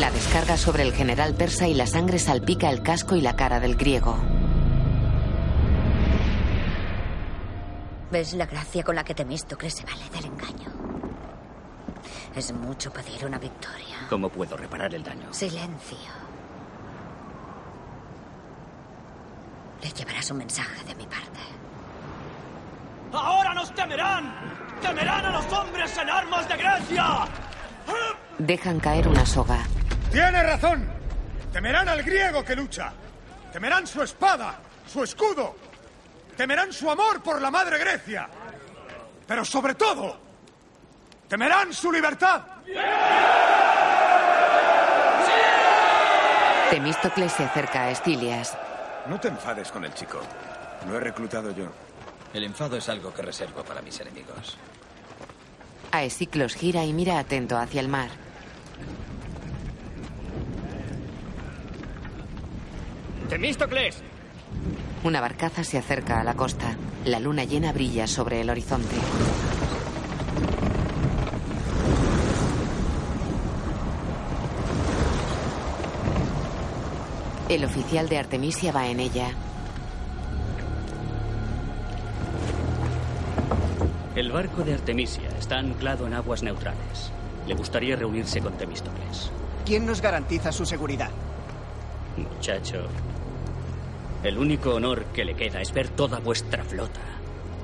La descarga sobre el general persa y la sangre salpica el casco y la cara del griego. ¿Ves la gracia con la que Temístocles se vale del engaño? Es mucho pedir una victoria. ¿Cómo puedo reparar el daño? Silencio. Le llevarás un mensaje de mi parte. ¡Ahora nos temerán! ¡Temerán a los hombres en armas de Grecia! Dejan caer una soga. Tiene razón. Temerán al griego que lucha. Temerán su espada, su escudo. Temerán su amor por la madre Grecia. Pero sobre todo, temerán su libertad. Temístocles se acerca a Estilias. No te enfades con el chico. Lo he reclutado yo. El enfado es algo que reservo para mis enemigos. Aesiclos gira y mira atento hacia el mar. ¡Temístocles! Una barcaza se acerca a la costa. La luna llena brilla sobre el horizonte. El oficial de Artemisia va en ella. El barco de Artemisia está anclado en aguas neutrales. Le gustaría reunirse con Temístocles. ¿Quién nos garantiza su seguridad? Muchacho, el único honor que le queda es ver toda vuestra flota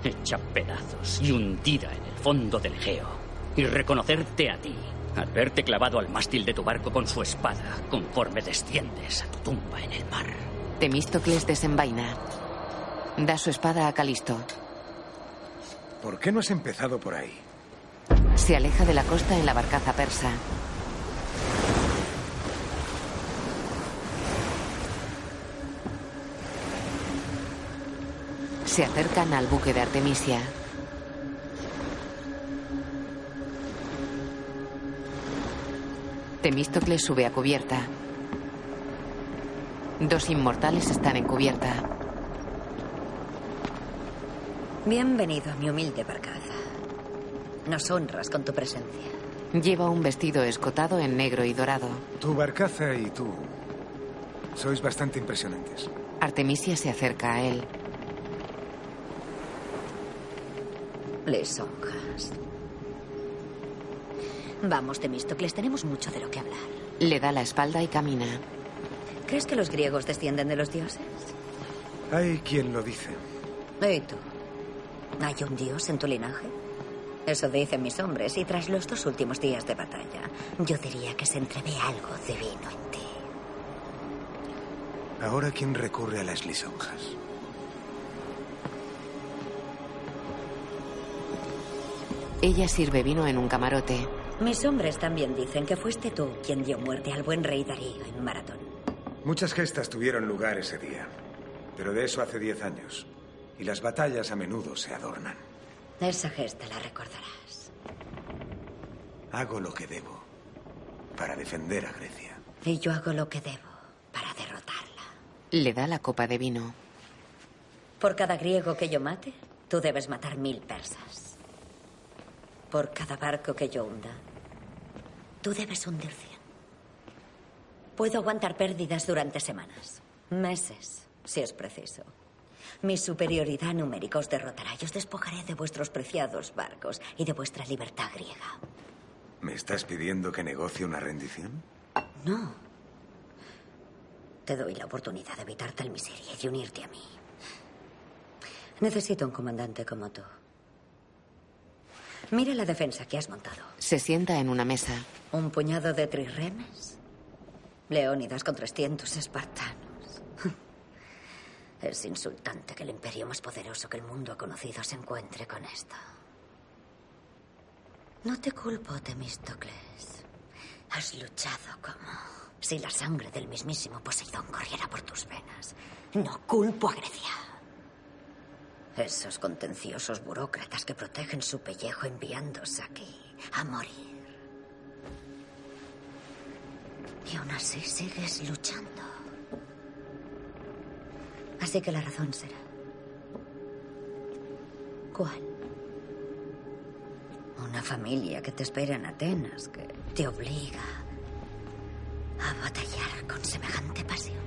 hecha pedazos y hundida en el fondo del Egeo. Y reconocerte a ti al verte clavado al mástil de tu barco con su espada conforme desciendes a tu tumba en el mar. Temístocles desenvaina. Da su espada a Calisto. ¿Por qué no has empezado por ahí? Se aleja de la costa en la barcaza persa. Se acercan al buque de Artemisia. Temístocles sube a cubierta. Dos inmortales están en cubierta. Bienvenido a mi humilde barcaza. Nos honras con tu presencia. Lleva un vestido escotado en negro y dorado. Tu barcaza y tú sois bastante impresionantes. Artemisia se acerca a él. Lisonjas. Vamos, Temístocles, tenemos mucho de lo que hablar. Le da la espalda y camina. ¿Crees que los griegos descienden de los dioses? Hay quien lo dice. ¿Y tú? ¿Hay un dios en tu linaje? Eso dicen mis hombres, y tras los dos últimos días de batalla, yo diría que se entrevé algo divino en ti. Ahora, ¿quién recurre a las lisonjas? Ella sirve vino en un camarote. Mis hombres también dicen que fuiste tú quien dio muerte al buen rey Darío en Maratón. Muchas gestas tuvieron lugar ese día, pero de eso hace diez años. Y las batallas a menudo se adornan. Esa gesta la recordarás. Hago lo que debo para defender a Grecia. Y yo hago lo que debo para derrotarla. Le da la copa de vino. Por cada griego que yo mate, tú debes matar mil persas. Por cada barco que yo hunda, tú debes hundir cien. Puedo aguantar pérdidas durante semanas, meses, si es preciso. Mi superioridad numérica os derrotará y os despojaré de vuestros preciados barcos y de vuestra libertad griega. ¿Me estás pidiendo que negocie una rendición? No. Te doy la oportunidad de evitar tal miseria y de unirte a mí. Necesito un comandante como tú. Mira la defensa que has montado. Se sienta en una mesa. Un puñado de trirremes. Leónidas con 300 espartanos. Es insultante que el imperio más poderoso que el mundo ha conocido se encuentre con esto. No te culpo, Temístocles. Has luchado como si la sangre del mismísimo Poseidón corriera por tus venas. No culpo a Grecia. Esos contenciosos burócratas que protegen su pellejo enviándose aquí a morir. Y aún así sigues luchando. Así que la razón será. ¿Cuál? Una familia que te espera en Atenas, que te obliga a batallar con semejante pasión.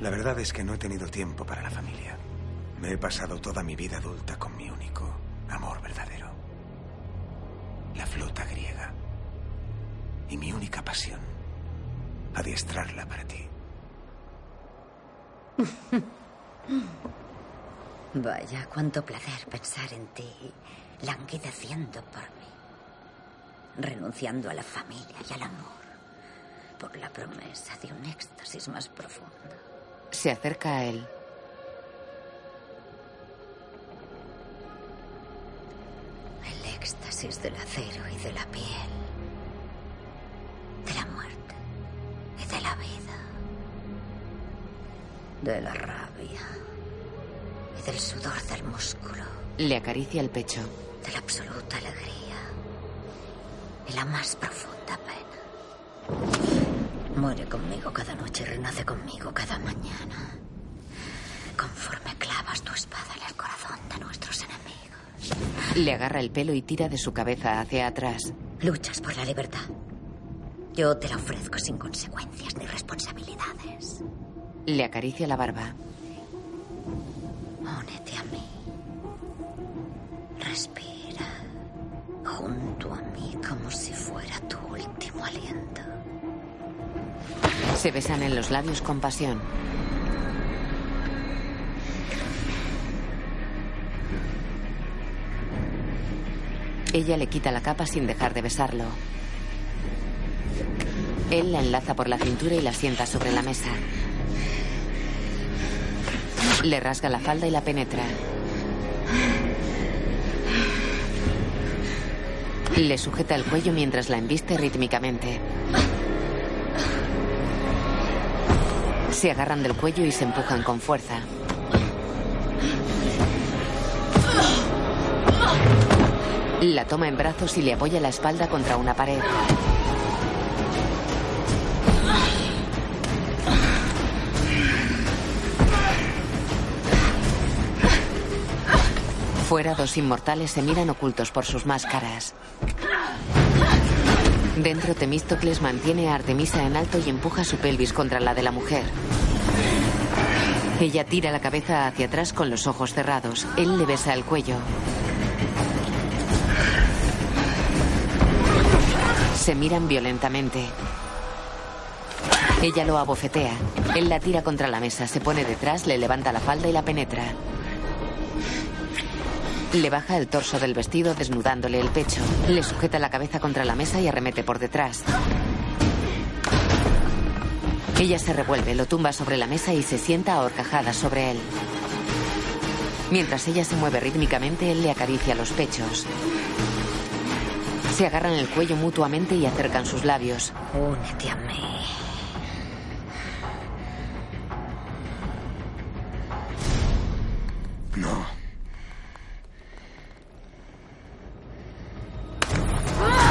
La verdad es que no he tenido tiempo para la familia. Me he pasado toda mi vida adulta con mi único amor verdadero. La flota griega. Y mi única pasión. Adiestrarla para ti. Vaya, cuánto placer pensar en ti, languideciendo por mí, renunciando a la familia y al amor, por la promesa de un éxtasis más profundo. Se acerca a él. El éxtasis del acero y de la piel, de la muerte y de la vida, de la rabia y del sudor del músculo, Le acaricia el pecho. de la absoluta alegría y la más profunda pena. Muere conmigo cada noche y renace conmigo cada mañana, conforme clavas tu espada en el corazón de nuestros enemigos. Le agarra el pelo y tira de su cabeza hacia atrás. Luchas por la libertad. Yo te la ofrezco sin consecuencias ni responsabilidades. Le acaricia la barba. Únete a mí. Respira junto a mí como si fuera tu último aliento. Se besan en los labios con pasión. Ella le quita la capa sin dejar de besarlo. Él la enlaza por la cintura y la sienta sobre la mesa. Le rasga la falda y la penetra. Le sujeta el cuello mientras la embiste rítmicamente. Se agarran del cuello y se empujan con fuerza. La toma en brazos y le apoya la espalda contra una pared. Fuera, dos inmortales se miran ocultos por sus máscaras. Dentro, Temístocles mantiene a Artemisa en alto y empuja su pelvis contra la de la mujer. Ella tira la cabeza hacia atrás con los ojos cerrados. Él le besa el cuello. Se miran violentamente. Ella lo abofetea. Él la tira contra la mesa, se pone detrás, le levanta la falda y la penetra. Le baja el torso del vestido desnudándole el pecho. Le sujeta la cabeza contra la mesa y arremete por detrás. Ella se revuelve, lo tumba sobre la mesa y se sienta a horcajadas sobre él. Mientras ella se mueve rítmicamente, él le acaricia los pechos. Se agarran el cuello mutuamente y acercan sus labios. Únete a mí. No.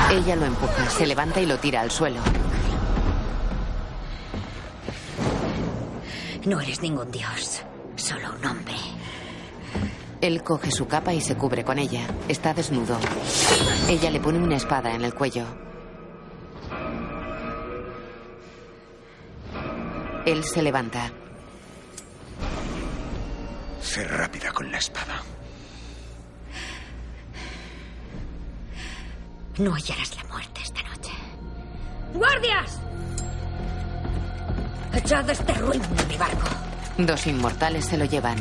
Ella lo empuja, se levanta y lo tira al suelo. No eres ningún dios, solo un hombre. Él coge su capa y se cubre con ella. Está desnudo. Ella le pone una espada en el cuello. Él se levanta. Sé rápida con la espada. No hallarás la muerte esta noche. ¡Guardias! Echad este ruin de mi barco. Dos inmortales se lo llevan.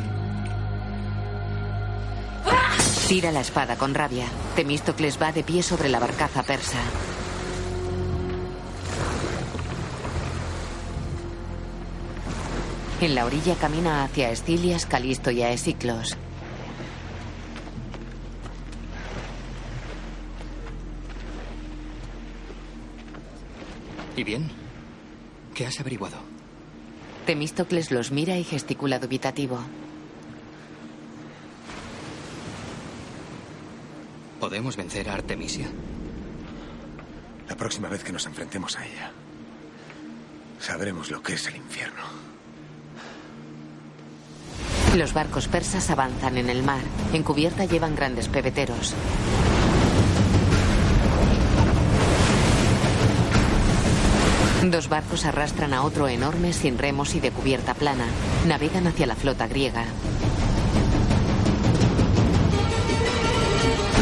Tira la espada con rabia. Temístocles va de pie sobre la barcaza persa. En la orilla camina hacia Estilias, Calisto y Aesiclos. ¿Y bien? ¿Qué has averiguado? Temístocles los mira y gesticula dubitativo. ¿Podemos vencer a Artemisia? La próxima vez que nos enfrentemos a ella, sabremos lo que es el infierno. Los barcos persas avanzan en el mar. En cubierta llevan grandes pebeteros. Dos barcos arrastran a otro enorme sin remos y de cubierta plana. Navegan hacia la flota griega.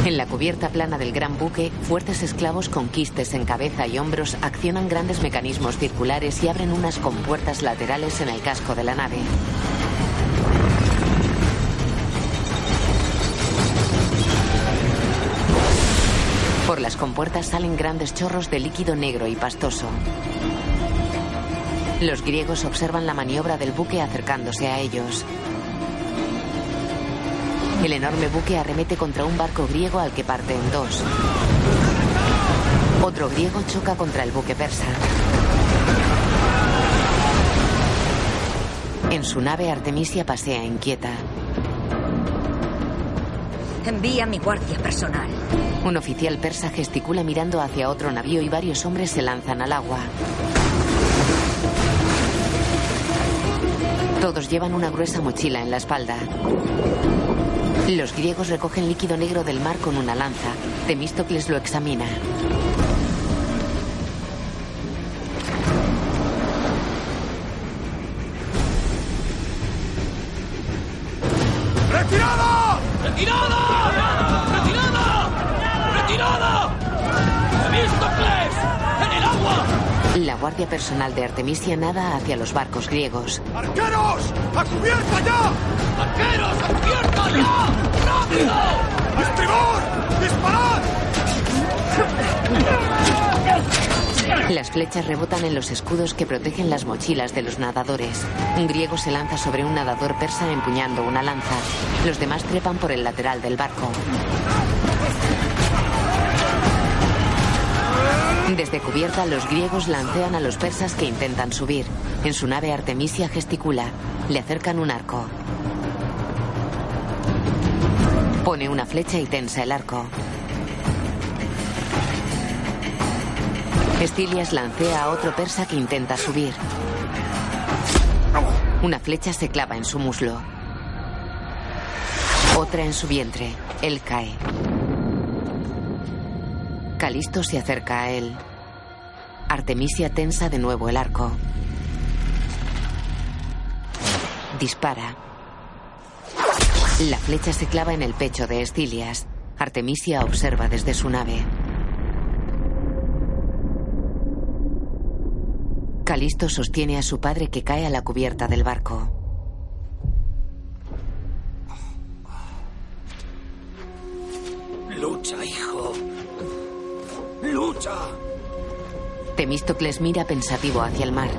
En la cubierta plana del gran buque, fuertes esclavos con quistes en cabeza y hombros accionan grandes mecanismos circulares y abren unas compuertas laterales en el casco de la nave. Las compuertas salen grandes chorros de líquido negro y pastoso. Los griegos observan la maniobra del buque acercándose a ellos. El enorme buque arremete contra un barco griego al que parte en dos. Otro griego choca contra el buque persa. En su nave Artemisia pasea inquieta. Envía mi guardia personal. Un oficial persa gesticula mirando hacia otro navío y varios hombres se lanzan al agua. Todos llevan una gruesa mochila en la espalda. Los griegos recogen líquido negro del mar con una lanza. Temístocles lo examina. Guardia personal de Artemisia nada hacia los barcos griegos. ¡Arqueros! ¡A cubierta ya! ¡Arqueros, a cubierta ya! ¡Rápido! ¡Estribor! ¡Disparad! Las flechas rebotan en los escudos que protegen las mochilas de los nadadores. Un griego se lanza sobre un nadador persa empuñando una lanza. Los demás trepan por el lateral del barco. Desde cubierta, los griegos lancean a los persas que intentan subir. En su nave Artemisia gesticula. Le acercan un arco. Pone una flecha y tensa el arco. Estilias lancea a otro persa que intenta subir. Una flecha se clava en su muslo. Otra en su vientre. Él cae. Calisto se acerca a él. Artemisia tensa de nuevo el arco. Dispara. La flecha se clava en el pecho de Estilias. Artemisia observa desde su nave. Calisto sostiene a su padre que cae a la cubierta del barco. Temístocles mira pensativo hacia el mar.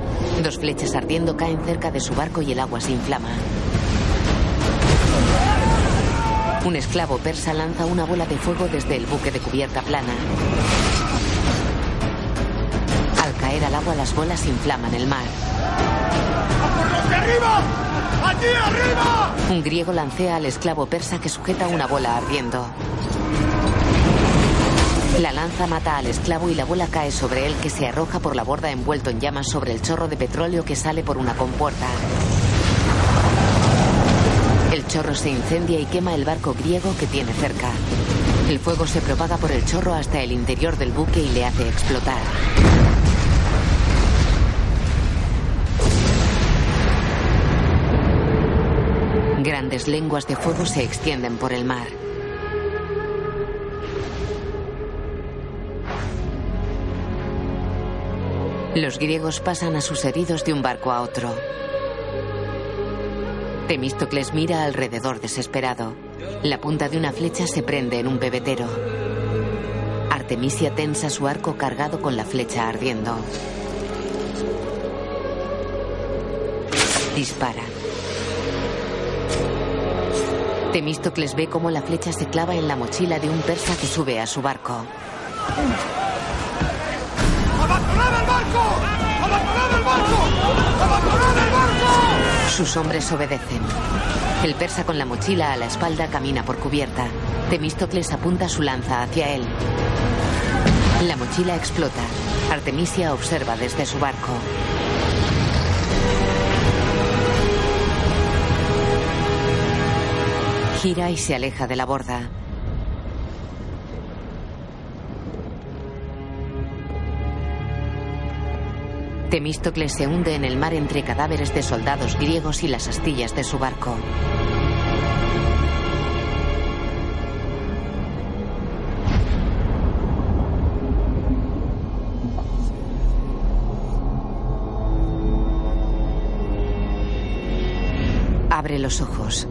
Dos flechas ardiendo caen cerca de su barco y el agua se inflama. Un esclavo persa lanza una bola de fuego desde el buque de cubierta plana. Al caer al agua las bolas inflaman el mar. ¡Por los de arriba! ¡Allí arriba! Un griego lancea al esclavo persa que sujeta una bola ardiendo. La lanza mata al esclavo y la bola cae sobre él que se arroja por la borda envuelto en llamas sobre el chorro de petróleo que sale por una compuerta. El chorro se incendia y quema el barco griego que tiene cerca. El fuego se propaga por el chorro hasta el interior del buque y le hace explotar. Grandes lenguas de fuego se extienden por el mar. Los griegos pasan a sus heridos de un barco a otro. Temístocles mira alrededor desesperado. La punta de una flecha se prende en un pebetero. Artemisia tensa su arco cargado con la flecha ardiendo. Dispara. Temístocles ve cómo la flecha se clava en la mochila de un persa que sube a su barco. ¡Abandonad el barco! ¡Abandonad el barco! ¡Abandonad el barco! Sus hombres obedecen. El persa con la mochila a la espalda camina por cubierta. Temístocles apunta su lanza hacia él. La mochila explota. Artemisia observa desde su barco. Gira y se aleja de la borda. Temístocles se hunde en el mar entre cadáveres de soldados griegos y las astillas de su barco. Abre los ojos.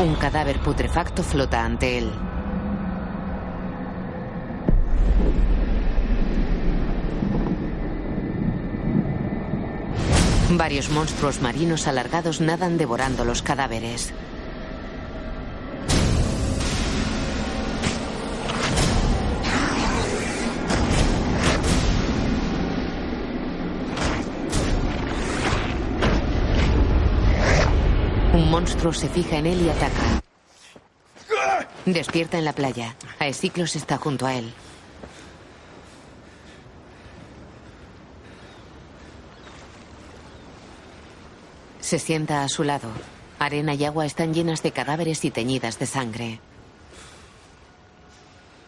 Un cadáver putrefacto flota ante él. Varios monstruos marinos alargados nadan devorando los cadáveres. Un monstruo se fija en él y ataca. Despierta en la playa. Aesiclos está junto a él. Se sienta a su lado. Arena y agua están llenas de cadáveres y teñidas de sangre.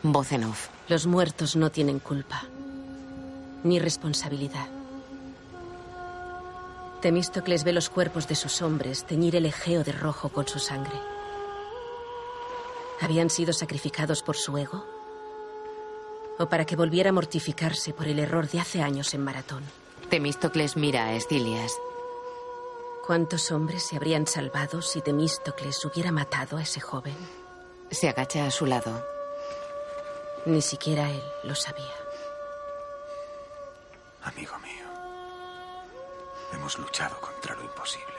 Voz en off. Los muertos no tienen culpa. Ni responsabilidad. Temístocles ve los cuerpos de sus hombres teñir el Egeo de rojo con su sangre. ¿Habían sido sacrificados por su ego? ¿O para que volviera a mortificarse por el error de hace años en Maratón? Temístocles mira a Estilias. ¿Cuántos hombres se habrían salvado si Temístocles hubiera matado a ese joven? Se agacha a su lado. Ni siquiera él lo sabía. Amigo mío, hemos luchado contra lo imposible.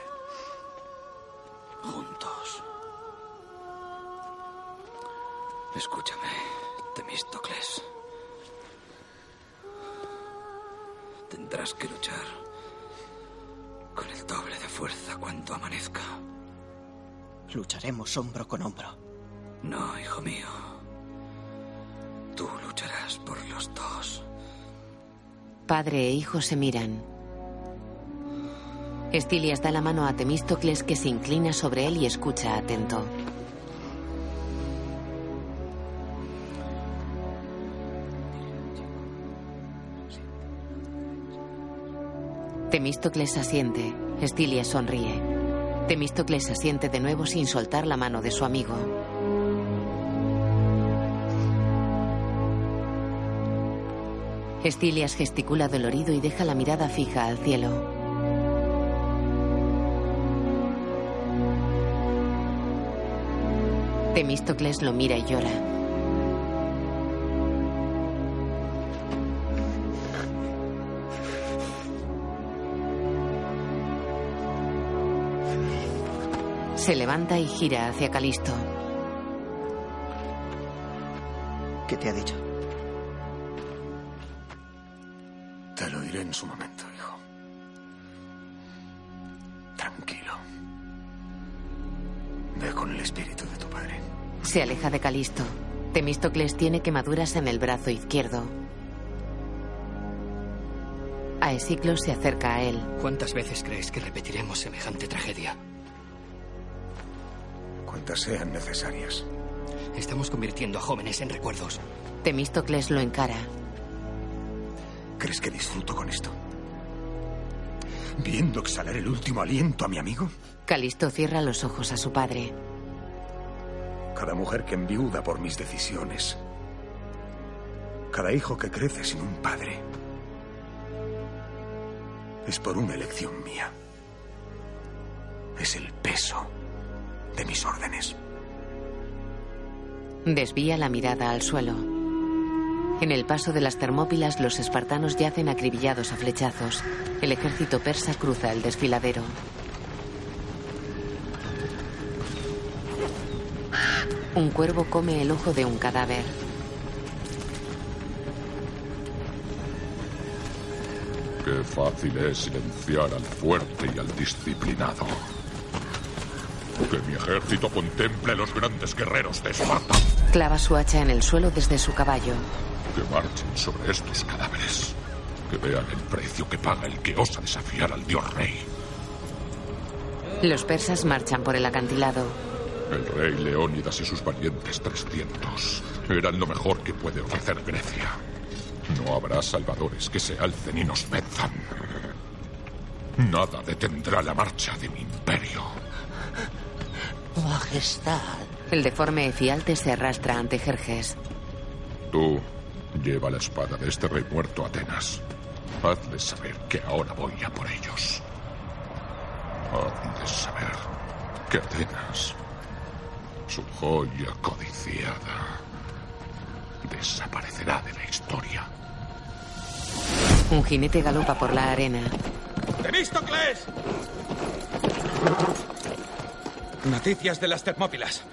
Juntos. Escúchame, Temístocles. Tendrás que luchar con el doble de fuerza cuando amanezca. Lucharemos hombro con hombro. No, hijo mío. Tú lucharás por los dos. Padre e hijo se miran. Estilias da la mano a Temístocles que se inclina sobre él y escucha atento. Temístocles asiente. Estilias sonríe. Temístocles asiente de nuevo sin soltar la mano de su amigo. Estilias gesticula dolorido y deja la mirada fija al cielo. Temístocles lo mira y llora. Se levanta y gira hacia Calisto. ¿Qué te ha dicho? Te lo diré en su momento, hijo. Tranquilo. Ve con el espíritu de tu padre. Se aleja de Calisto. Temístocles tiene quemaduras en el brazo izquierdo. Aesiclo se acerca a él. ¿Cuántas veces crees que repetiremos semejante tragedia? Cuantas sean necesarias. Estamos convirtiendo a jóvenes en recuerdos. Temístocles lo encara. ¿Crees que disfruto con esto? ¿Viendo exhalar el último aliento a mi amigo? Calisto cierra los ojos a su padre. Cada mujer que enviuda por mis decisiones. Cada hijo que crece sin un padre. Es por una elección mía. Es el peso de mis órdenes. Desvía la mirada al suelo. En el paso de las Termópilas los espartanos yacen acribillados a flechazos. El ejército persa cruza el desfiladero. Un cuervo come el ojo de un cadáver. Qué fácil es silenciar al fuerte y al disciplinado. Que mi ejército contemple los grandes guerreros de Esparta. Clava su hacha en el suelo desde su caballo. Que marchen sobre estos cadáveres. Que vean el precio que paga el que osa desafiar al dios rey. Los persas marchan por el acantilado. El rey Leónidas y sus valientes 300 eran lo mejor que puede ofrecer Grecia. No habrá salvadores que se alcen y nos venzan. Nada detendrá la marcha de mi imperio. Majestad. El deforme Efialte se arrastra ante Jerjes. Tú lleva la espada de este rey muerto a Atenas. Hazles saber que ahora voy a por ellos. Hazles saber que Atenas, su joya codiciada, desaparecerá de la historia. Un jinete galopa por la arena. ¡Temístocles! Noticias de las Termópilas.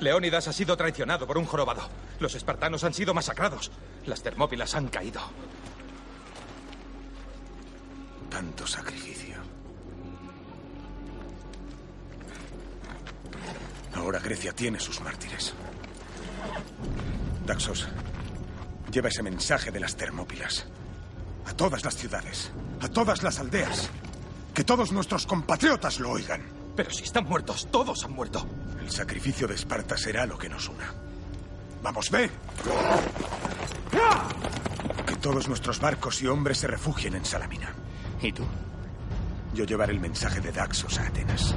Leónidas ha sido traicionado por un jorobado. Los espartanos han sido masacrados. Las Termópilas han caído. Tanto sacrificio. Ahora Grecia tiene sus mártires. Daxos, lleva ese mensaje de las Termópilas. A todas las ciudades, a todas las aldeas. Que todos nuestros compatriotas lo oigan. Pero si están muertos, todos han muerto. El sacrificio de Esparta será lo que nos una. Vamos, ve. Que todos nuestros barcos y hombres se refugien en Salamina. ¿Y tú? Yo llevaré el mensaje de Daxos a Atenas.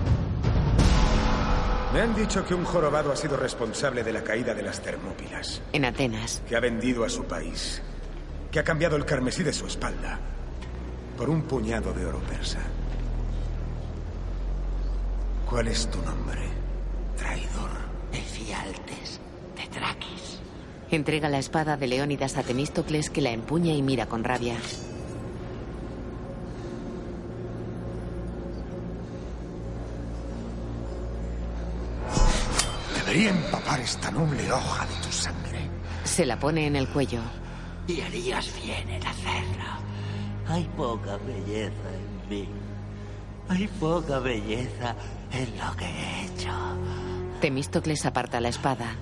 Me han dicho que un jorobado ha sido responsable de la caída de las Termópilas. En Atenas. Que ha vendido a su país. Que ha cambiado el carmesí de su espalda por un puñado de oro persa. ¿Cuál es tu nombre, traidor? Efialtes de Traquis. Entrega la espada de Leónidas a Temístocles que la empuña y mira con rabia. Debería empapar esta noble hoja de tu sangre. Se la pone en el cuello. Y harías bien en hacerlo. Hay poca belleza en mí. Hay poca belleza en lo que he hecho. Temístocles aparta la espada.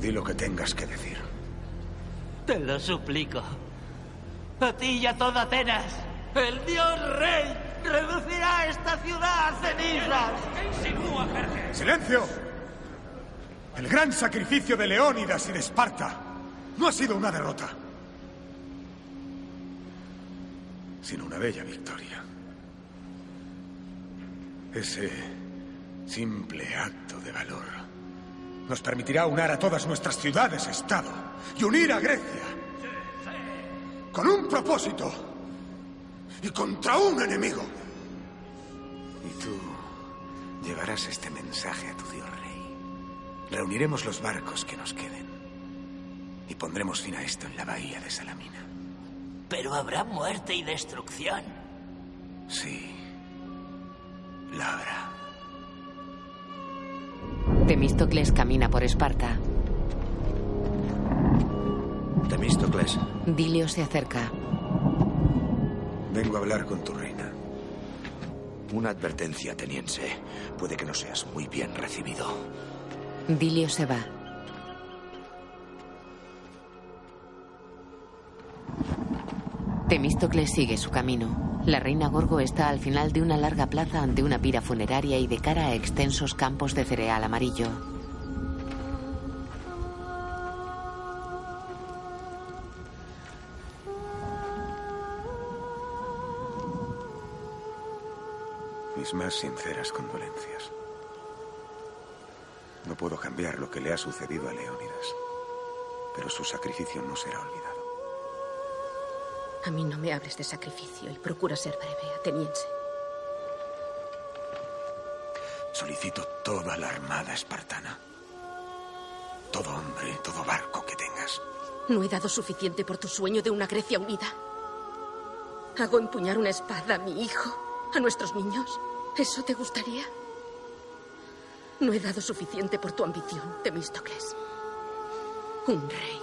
Di lo que tengas que decir. Te lo suplico. A ti y a toda Atenas. El dios rey reducirá esta ciudad a cenizas. ¿Qué insinúa, Jerjes? ¡Silencio! El gran sacrificio de Leónidas y de Esparta no ha sido una derrota, sino una bella victoria. Ese simple acto de valor nos permitirá unar a todas nuestras ciudades-estado y unir a Grecia con un propósito y contra un enemigo. Y tú llevarás este mensaje a tu dios rey. Reuniremos los barcos que nos queden y pondremos fin a esto en la bahía de Salamina. Pero habrá muerte y destrucción. Sí, la habrá. Temístocles camina por Esparta. Temístocles. Dilio se acerca. Vengo a hablar con tu reina. Una advertencia, ateniense. Puede que no seas muy bien recibido. Dilio se va. Temístocles sigue su camino. La reina Gorgo está al final de una larga plaza ante una pira funeraria y de cara a extensos campos de cereal amarillo. Mis más sinceras condolencias. No puedo cambiar lo que le ha sucedido a Leónidas, pero su sacrificio no será olvidado. A mí no me hables de sacrificio y procura ser breve, ateniense. Solicito toda la armada espartana. Todo hombre, todo barco que tengas. No he dado suficiente por tu sueño de una Grecia unida. Hago empuñar una espada a mi hijo, a nuestros niños. ¿Eso te gustaría? No he dado suficiente por tu ambición, Temístocles. Un rey.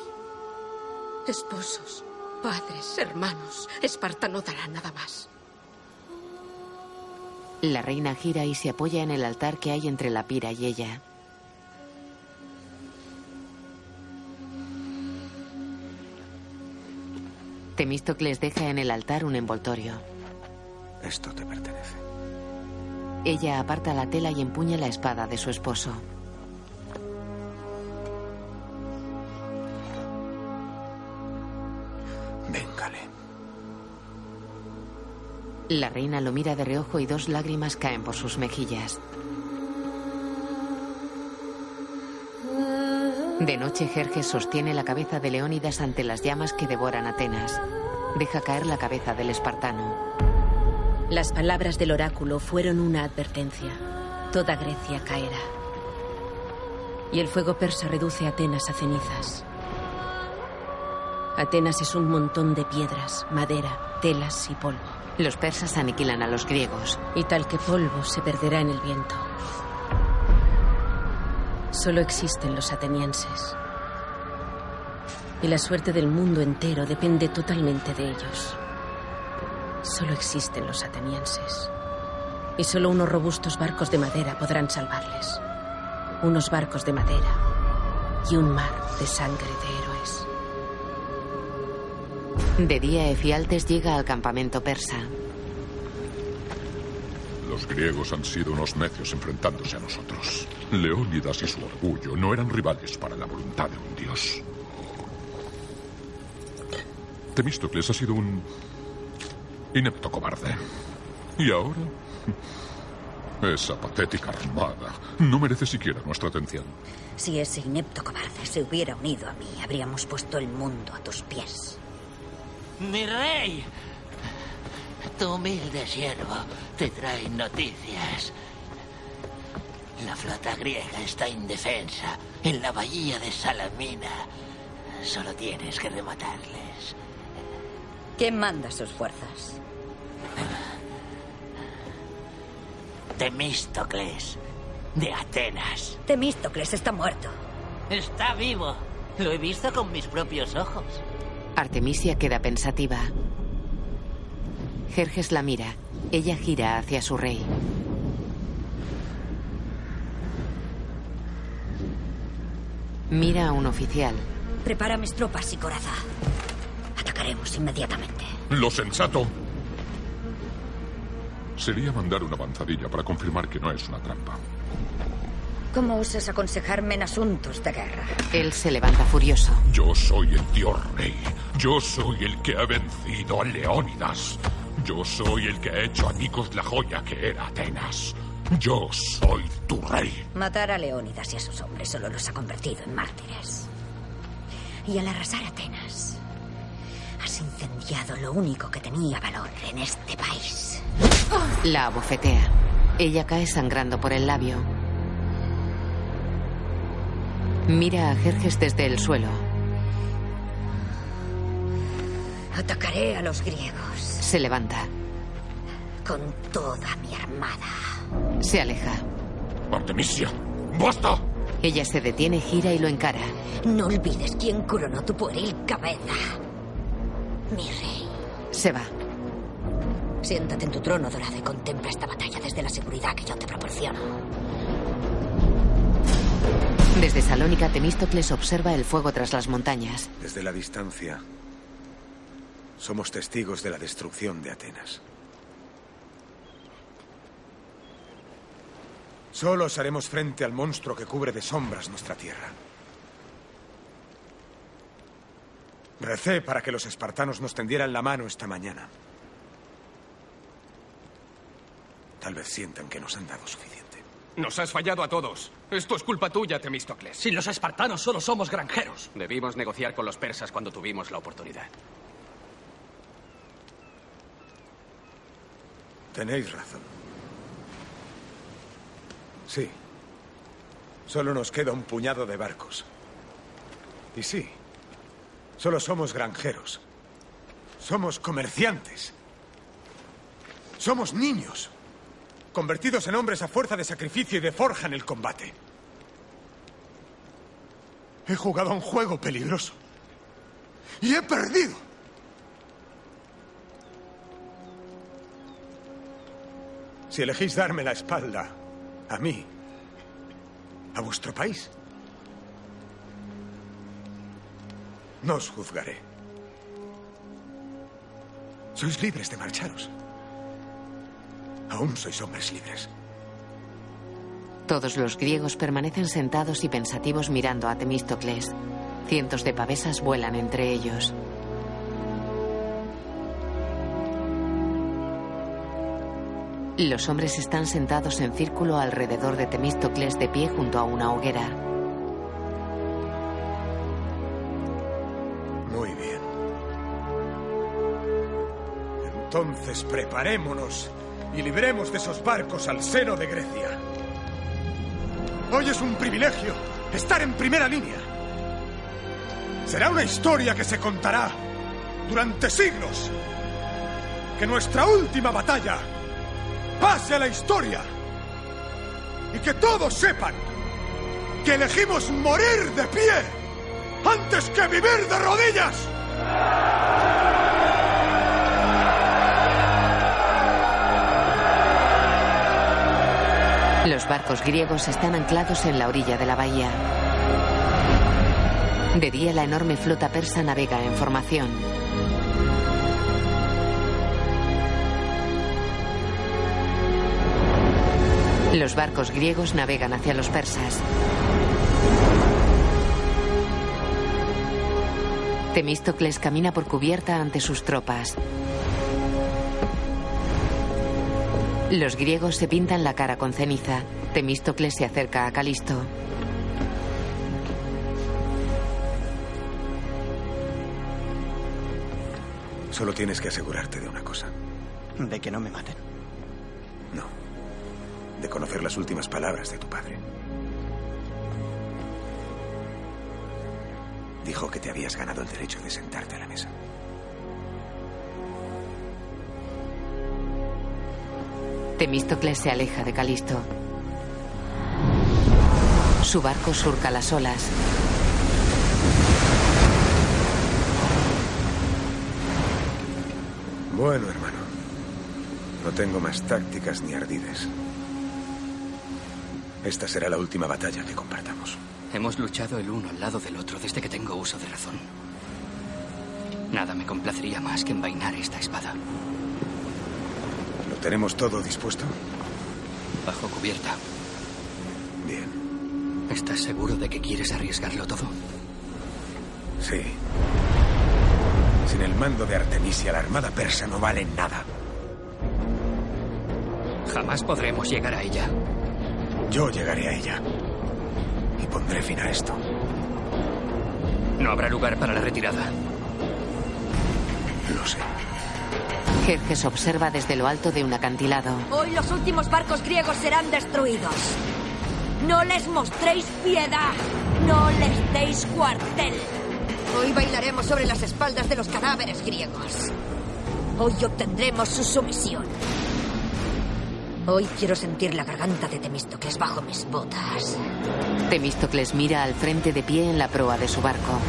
Esposos, padres, hermanos. Esparta no dará nada más. La reina gira y se apoya en el altar que hay entre la pira y ella. Temístocles deja en el altar un envoltorio. Esto te pertenece. Ella aparta la tela y empuña la espada de su esposo. La reina lo mira de reojo y dos lágrimas caen por sus mejillas. De noche, Jerjes sostiene la cabeza de Leónidas ante las llamas que devoran Atenas. Deja caer la cabeza del espartano. Las palabras del oráculo fueron una advertencia. Toda Grecia caerá. Y el fuego persa reduce Atenas a cenizas. Atenas es un montón de piedras, madera, telas y polvo. Los persas aniquilan a los griegos. Y tal que polvo se perderá en el viento. Solo existen los atenienses. Y la suerte del mundo entero depende totalmente de ellos. Solo existen los atenienses. Y solo unos robustos barcos de madera podrán salvarles. Unos barcos de madera y un mar de sangre de héroes. De día, Efialtes llega al campamento persa. Los griegos han sido unos necios enfrentándose a nosotros. Leónidas y su orgullo no eran rivales para la voluntad de un dios. Temístocles ha sido un inepto cobarde. Y ahora, esa patética armada no merece siquiera nuestra atención. Si ese inepto cobarde se hubiera unido a mí, habríamos puesto el mundo a tus pies. Mi rey, tu humilde siervo te trae noticias. La flota griega está indefensa en la bahía de Salamina. Solo tienes que rematarles. ¿Quién manda sus fuerzas? Temístocles, de Atenas. Temístocles está muerto. Está vivo. Lo he visto con mis propios ojos. Artemisia queda pensativa. Jerjes la mira. Ella gira hacia su rey. Mira a un oficial. Prepara mis tropas y coraza. Atacaremos inmediatamente. Lo sensato sería mandar una avanzadilla para confirmar que no es una trampa. ¿Cómo osas aconsejarme en asuntos de guerra? Él se levanta furioso. Yo soy el dios rey. Yo soy el que ha vencido a Leónidas. Yo soy el que ha hecho añicos la joya que era Atenas. Yo soy tu rey. Matar a Leónidas y a sus hombres solo los ha convertido en mártires. Y al arrasar Atenas, has incendiado lo único que tenía valor en este país. La abofetea. Ella cae sangrando por el labio. Mira a Jerjes desde el suelo. Atacaré a los griegos. Se levanta. Con toda mi armada. Se aleja. Artemisia, basta. Ella se detiene, gira y lo encara. No olvides quién coronó tu pueril cabeza. Mi rey. Se va. Siéntate en tu trono dorado y contempla esta batalla desde la seguridad que yo te proporciono. Desde Salónica, Temístocles observa el fuego tras las montañas. Desde la distancia, somos testigos de la destrucción de Atenas. Solos haremos frente al monstruo que cubre de sombras nuestra tierra. Recé para que los espartanos nos tendieran la mano esta mañana. Tal vez sientan que nos han dado suficiente. Nos has fallado a todos. Esto es culpa tuya, Temístocles. Si los espartanos solo somos granjeros. Debimos negociar con los persas cuando tuvimos la oportunidad. Tenéis razón. Sí. Solo nos queda un puñado de barcos. Y sí, solo somos granjeros. Somos comerciantes. Somos niños, convertidos en hombres a fuerza de sacrificio y de forja en el combate. He jugado a un juego peligroso. Y he perdido. Si elegís darme la espalda, a mí, a vuestro país, no os juzgaré. Sois libres de marcharos. Aún sois hombres libres. Todos los griegos permanecen sentados y pensativos mirando a Temístocles. Cientos de pavesas vuelan entre ellos. Los hombres están sentados en círculo alrededor de Temístocles de pie junto a una hoguera. Muy bien. Entonces preparémonos y libremos de esos barcos al seno de Grecia. Hoy es un privilegio estar en primera línea. Será una historia que se contará durante siglos. Que nuestra última batalla pase a la historia. Y que todos sepan que elegimos morir de pie antes que vivir de rodillas. Los barcos griegos están anclados en la orilla de la bahía. De día la enorme flota persa navega en formación. Los barcos griegos navegan hacia los persas. Temístocles camina por cubierta ante sus tropas. Los griegos se pintan la cara con ceniza. Temístocles se acerca a Calisto. Solo tienes que asegurarte de una cosa. De que no me maten. No. De conocer las últimas palabras de tu padre. Dijo que te habías ganado el derecho de sentarte a la mesa. Temístocles se aleja de Calisto. Su barco surca las olas. Bueno, hermano. No tengo más tácticas ni ardides. Esta será la última batalla que compartamos. Hemos luchado el uno al lado del otro desde que tengo uso de razón. Nada me complacería más que envainar esta espada. ¿Lo tenemos todo dispuesto? Bajo cubierta. Bien. ¿Estás seguro de que quieres arriesgarlo todo? Sí. Sin el mando de Artemisia, la armada persa no vale nada. Jamás podremos llegar a ella. Yo llegaré a ella. Y pondré fin a esto. No habrá lugar para la retirada. Lo sé. Jerjes observa desde lo alto de un acantilado. Hoy los últimos barcos griegos serán destruidos. No les mostréis piedad. No les deis cuartel. Hoy bailaremos sobre las espaldas de los cadáveres griegos. Hoy obtendremos su sumisión. Hoy quiero sentir la garganta de Temístocles bajo mis botas. Temístocles mira al frente de pie en la proa de su barco.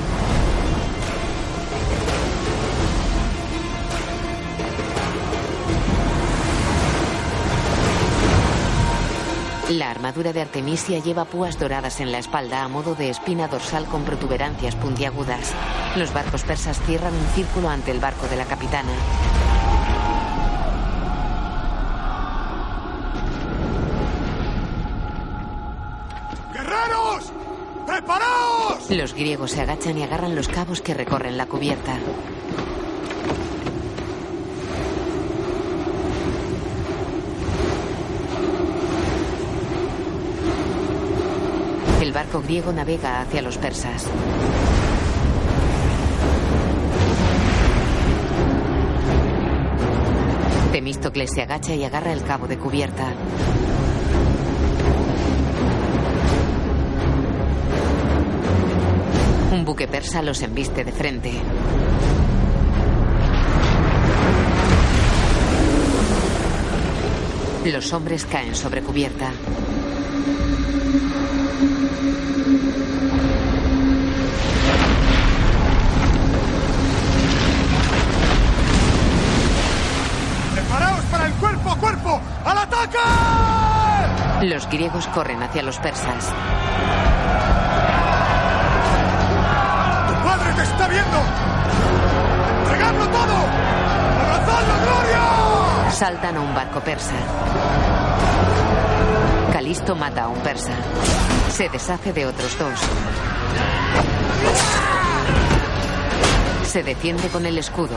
Armadura de Artemisia lleva púas doradas en la espalda a modo de espina dorsal con protuberancias puntiagudas. Los barcos persas cierran un círculo ante el barco de la capitana. ¡Guerreros! ¡Preparaos! Los griegos se agachan y agarran los cabos que recorren la cubierta. Barco griego navega hacia los persas. Temístocles se agacha y agarra el cabo de cubierta. Un buque persa los embiste de frente. Los hombres caen sobre cubierta. ¡Preparaos para el cuerpo a cuerpo! ¡Al ataque! Los griegos corren hacia los persas. ¡Tu padre te está viendo! ¡Entregadlo todo! ¡Abrazad la gloria! Saltan a un barco persa. Calisto mata a un persa. Se deshace de otros dos. Se defiende con el escudo.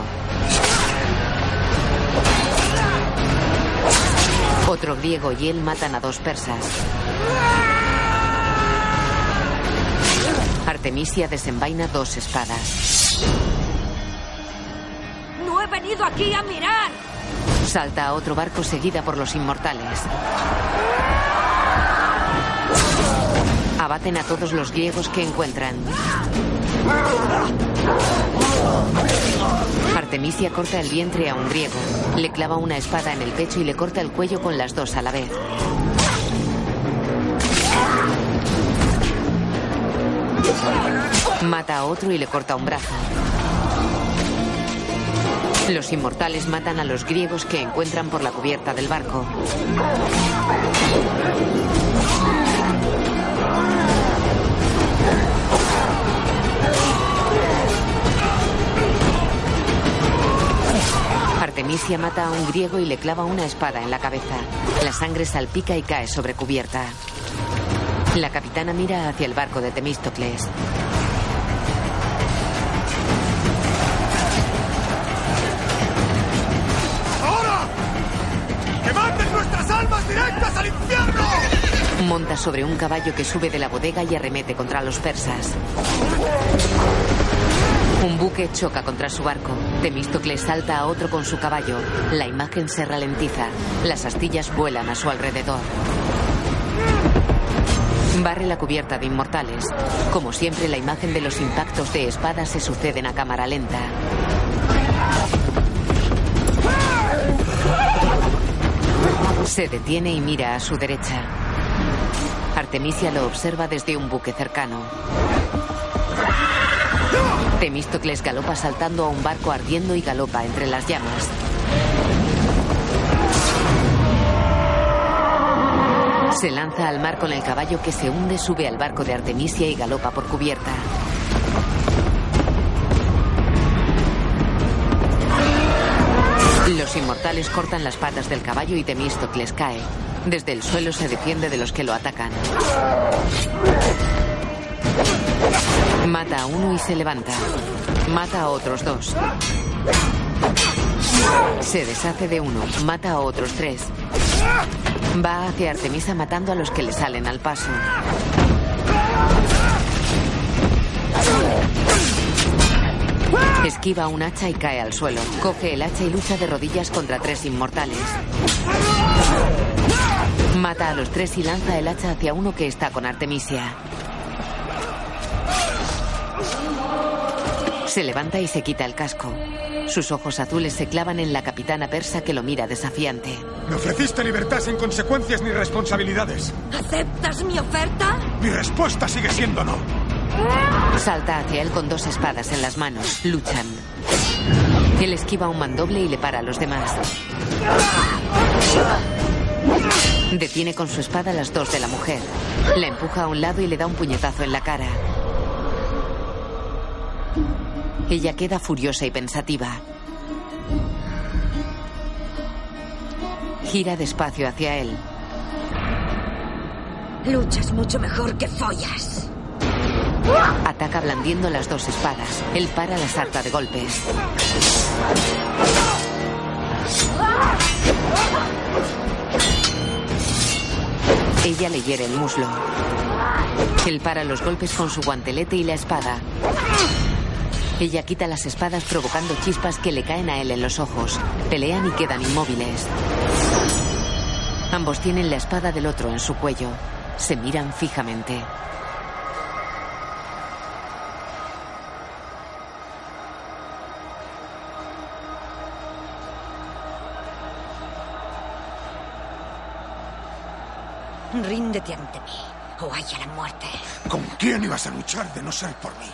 Otro griego y él matan a dos persas. Artemisia desenvaina dos espadas. No he venido aquí a mirar. Salta a otro barco seguida por los inmortales. Abaten a todos los griegos que encuentran. Artemisia corta el vientre a un griego. Le clava una espada en el pecho y le corta el cuello con las dos a la vez. Mata a otro y le corta un brazo. Los inmortales matan a los griegos que encuentran por la cubierta del barco. Artemisia mata a un griego y le clava una espada en la cabeza. La sangre salpica y cae sobre cubierta. La capitana mira hacia el barco de Temístocles. Monta sobre un caballo que sube de la bodega y arremete contra los persas. Un buque choca contra su barco. Temístocles salta a otro con su caballo. La imagen se ralentiza. Las astillas vuelan a su alrededor. Barre la cubierta de inmortales. Como siempre, la imagen de los impactos de espadas se suceden a cámara lenta. Se detiene y mira a su derecha. Artemisia lo observa desde un buque cercano. Temístocles galopa saltando a un barco ardiendo y galopa entre las llamas. Se lanza al mar con el caballo que se hunde, sube al barco de Artemisia y galopa por cubierta. Los inmortales cortan las patas del caballo y Temístocles cae. Desde el suelo se defiende de los que lo atacan. Mata a uno y se levanta. Mata a otros dos. Se deshace de uno. Mata a otros tres. Va hacia Artemisa matando a los que le salen al paso. Esquiva un hacha y cae al suelo. Coge el hacha y lucha de rodillas contra tres inmortales. Mata a los tres y lanza el hacha hacia uno que está con Artemisia. Se levanta y se quita el casco. Sus ojos azules se clavan en la capitana persa que lo mira desafiante. Me ofreciste libertad sin consecuencias ni responsabilidades. ¿Aceptas mi oferta? Mi respuesta sigue siendo no. Salta hacia él con dos espadas en las manos. Luchan. Él esquiva un mandoble y le para a los demás. Detiene con su espada las dos de la mujer. La empuja a un lado y le da un puñetazo en la cara. Ella queda furiosa y pensativa. Gira despacio hacia él. Luchas mucho mejor que follas. Ataca blandiendo las dos espadas. Él para la sarta de golpes. Ella le hiere el muslo. Él para los golpes con su guantelete y la espada. Ella quita las espadas provocando chispas que le caen a él en los ojos. Pelean y quedan inmóviles. Ambos tienen la espada del otro en su cuello. Se miran fijamente. Ríndete ante mí o haya la muerte. ¿Con quién ibas a luchar de no ser por mí?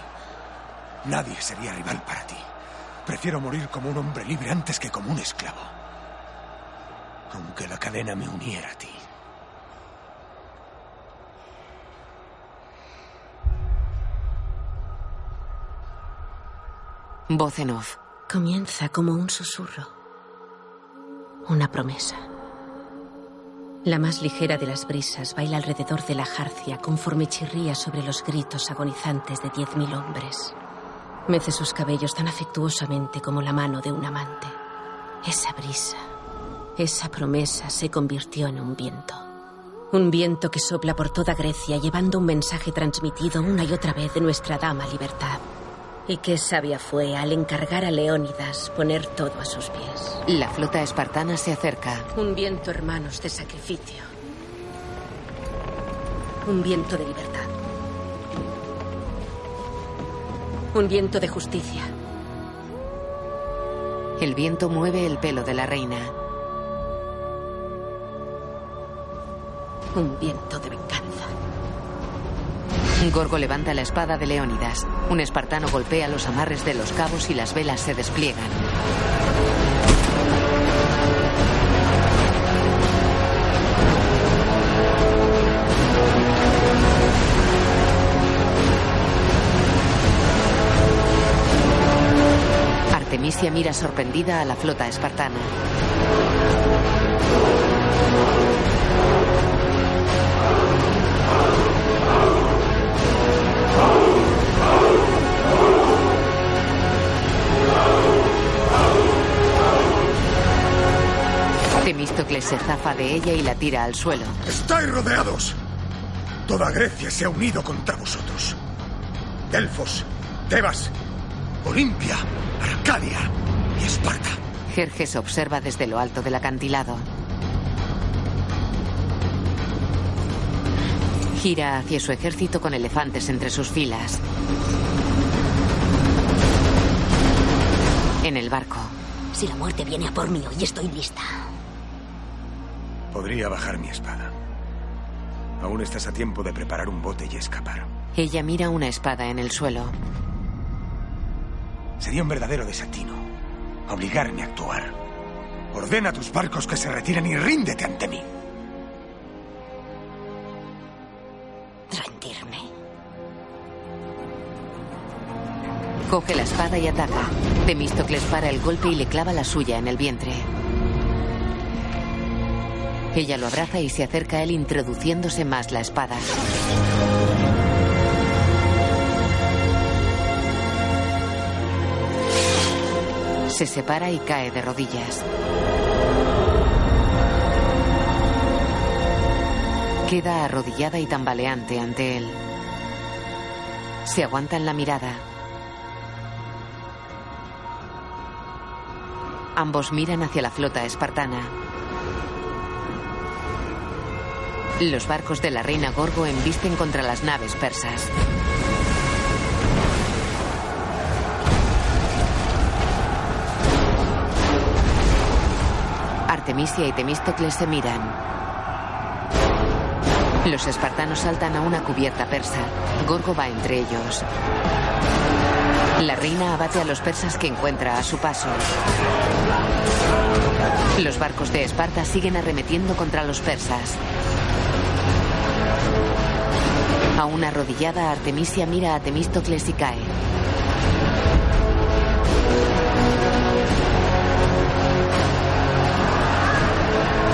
Nadie sería rival para ti. Prefiero morir como un hombre libre antes que como un esclavo. Aunque la cadena me uniera a ti. Voz en off. Comienza como un susurro. Una promesa. La más ligera de las brisas baila alrededor de la jarcia conforme chirría sobre los gritos agonizantes de diez mil hombres. Mece sus cabellos tan afectuosamente como la mano de un amante. Esa brisa, esa promesa se convirtió en un viento. Un viento que sopla por toda Grecia llevando un mensaje transmitido una y otra vez de nuestra dama libertad. Y qué sabia fue al encargar a Leónidas poner todo a sus pies. La flota espartana se acerca. Un viento, hermanos, de sacrificio. Un viento de libertad. Un viento de justicia. El viento mueve el pelo de la reina. Un viento de. Gorgo levanta la espada de Leónidas. Un espartano golpea los amarres de los cabos y las velas se despliegan. Artemisia mira sorprendida a la flota espartana. Temístocles se zafa de ella y la tira al suelo. ¡Estáis rodeados! Toda Grecia se ha unido contra vosotros. Delfos, Tebas, Olimpia, Arcadia y Esparta. Jerjes observa desde lo alto del acantilado. Gira hacia su ejército con elefantes entre sus filas. En el barco. Si la muerte viene a por mí, hoy estoy lista. Podría bajar mi espada. Aún estás a tiempo de preparar un bote y escapar. Ella mira una espada en el suelo. Sería un verdadero desatino obligarme a actuar. Ordena a tus barcos que se retiren y ríndete ante mí. ¿Rendirme? Coge la espada y ataca. Temístocles para el golpe y le clava la suya en el vientre. Ella lo abraza y se acerca a él introduciéndose más la espada. Se separa y cae de rodillas. Queda arrodillada y tambaleante ante él. Se aguantan la mirada. Ambos miran hacia la flota espartana. Los barcos de la reina Gorgo embisten contra las naves persas. Artemisia y Temístocles se miran. Los espartanos saltan a una cubierta persa. Gorgo va entre ellos. La reina abate a los persas que encuentra a su paso. Los barcos de Esparta siguen arremetiendo contra los persas. A una arrodillada, Artemisia mira a Temístocles y cae.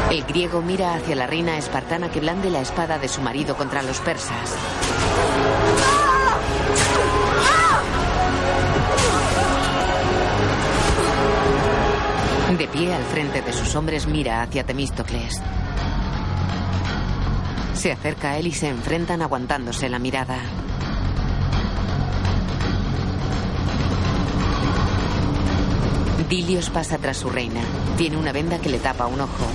El griego mira hacia la reina espartana que blande la espada de su marido contra los persas. De pie al frente de sus hombres mira hacia Temístocles. Se acerca a él y se enfrentan aguantándose la mirada. Dilios pasa tras su reina. Tiene una venda que le tapa un ojo.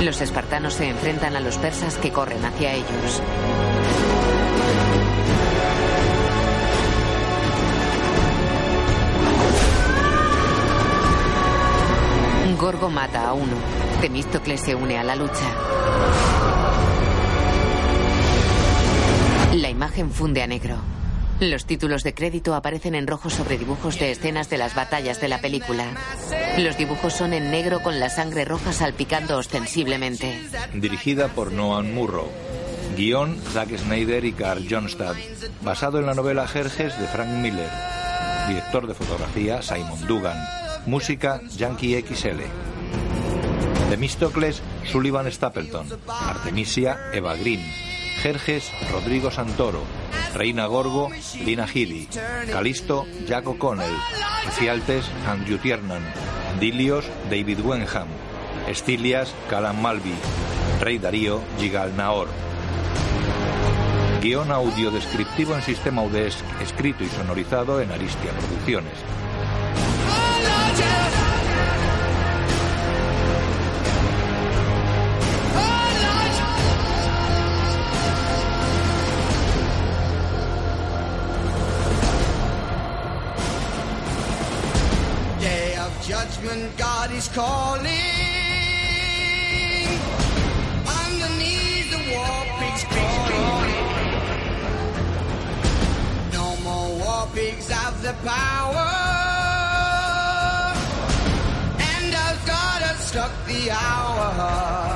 Los espartanos se enfrentan a los persas que corren hacia ellos. Gorgo mata a uno. Temístocles se une a la lucha. Imagen funde a negro. Los títulos de crédito aparecen en rojo sobre dibujos de escenas de las batallas de la película. Los dibujos son en negro con la sangre roja salpicando ostensiblemente. Dirigida por Noam Murrow. Guión Zack Snyder y Carl Johnstad. Basado en la novela Jerjes de Frank Miller. Director de fotografía Simon Dugan. Música Yankee XL. Temístocles Sullivan Stapleton. Artemisia Eva Green. Jerjes Rodrigo Santoro. Reina Gorgo, Dina Healy, Calisto, Jack O'Connell, Cialtes, Andrew Tiernan, Dilios, David Wenham, Estilias, Calan Malvi, Rey Darío, Gigal Naor. Guión audio descriptivo en sistema UDESC, escrito y sonorizado en Aristia Producciones. is calling. Underneath the warpig's calling. No more war pigs have the power. And I've got to stuck the hour.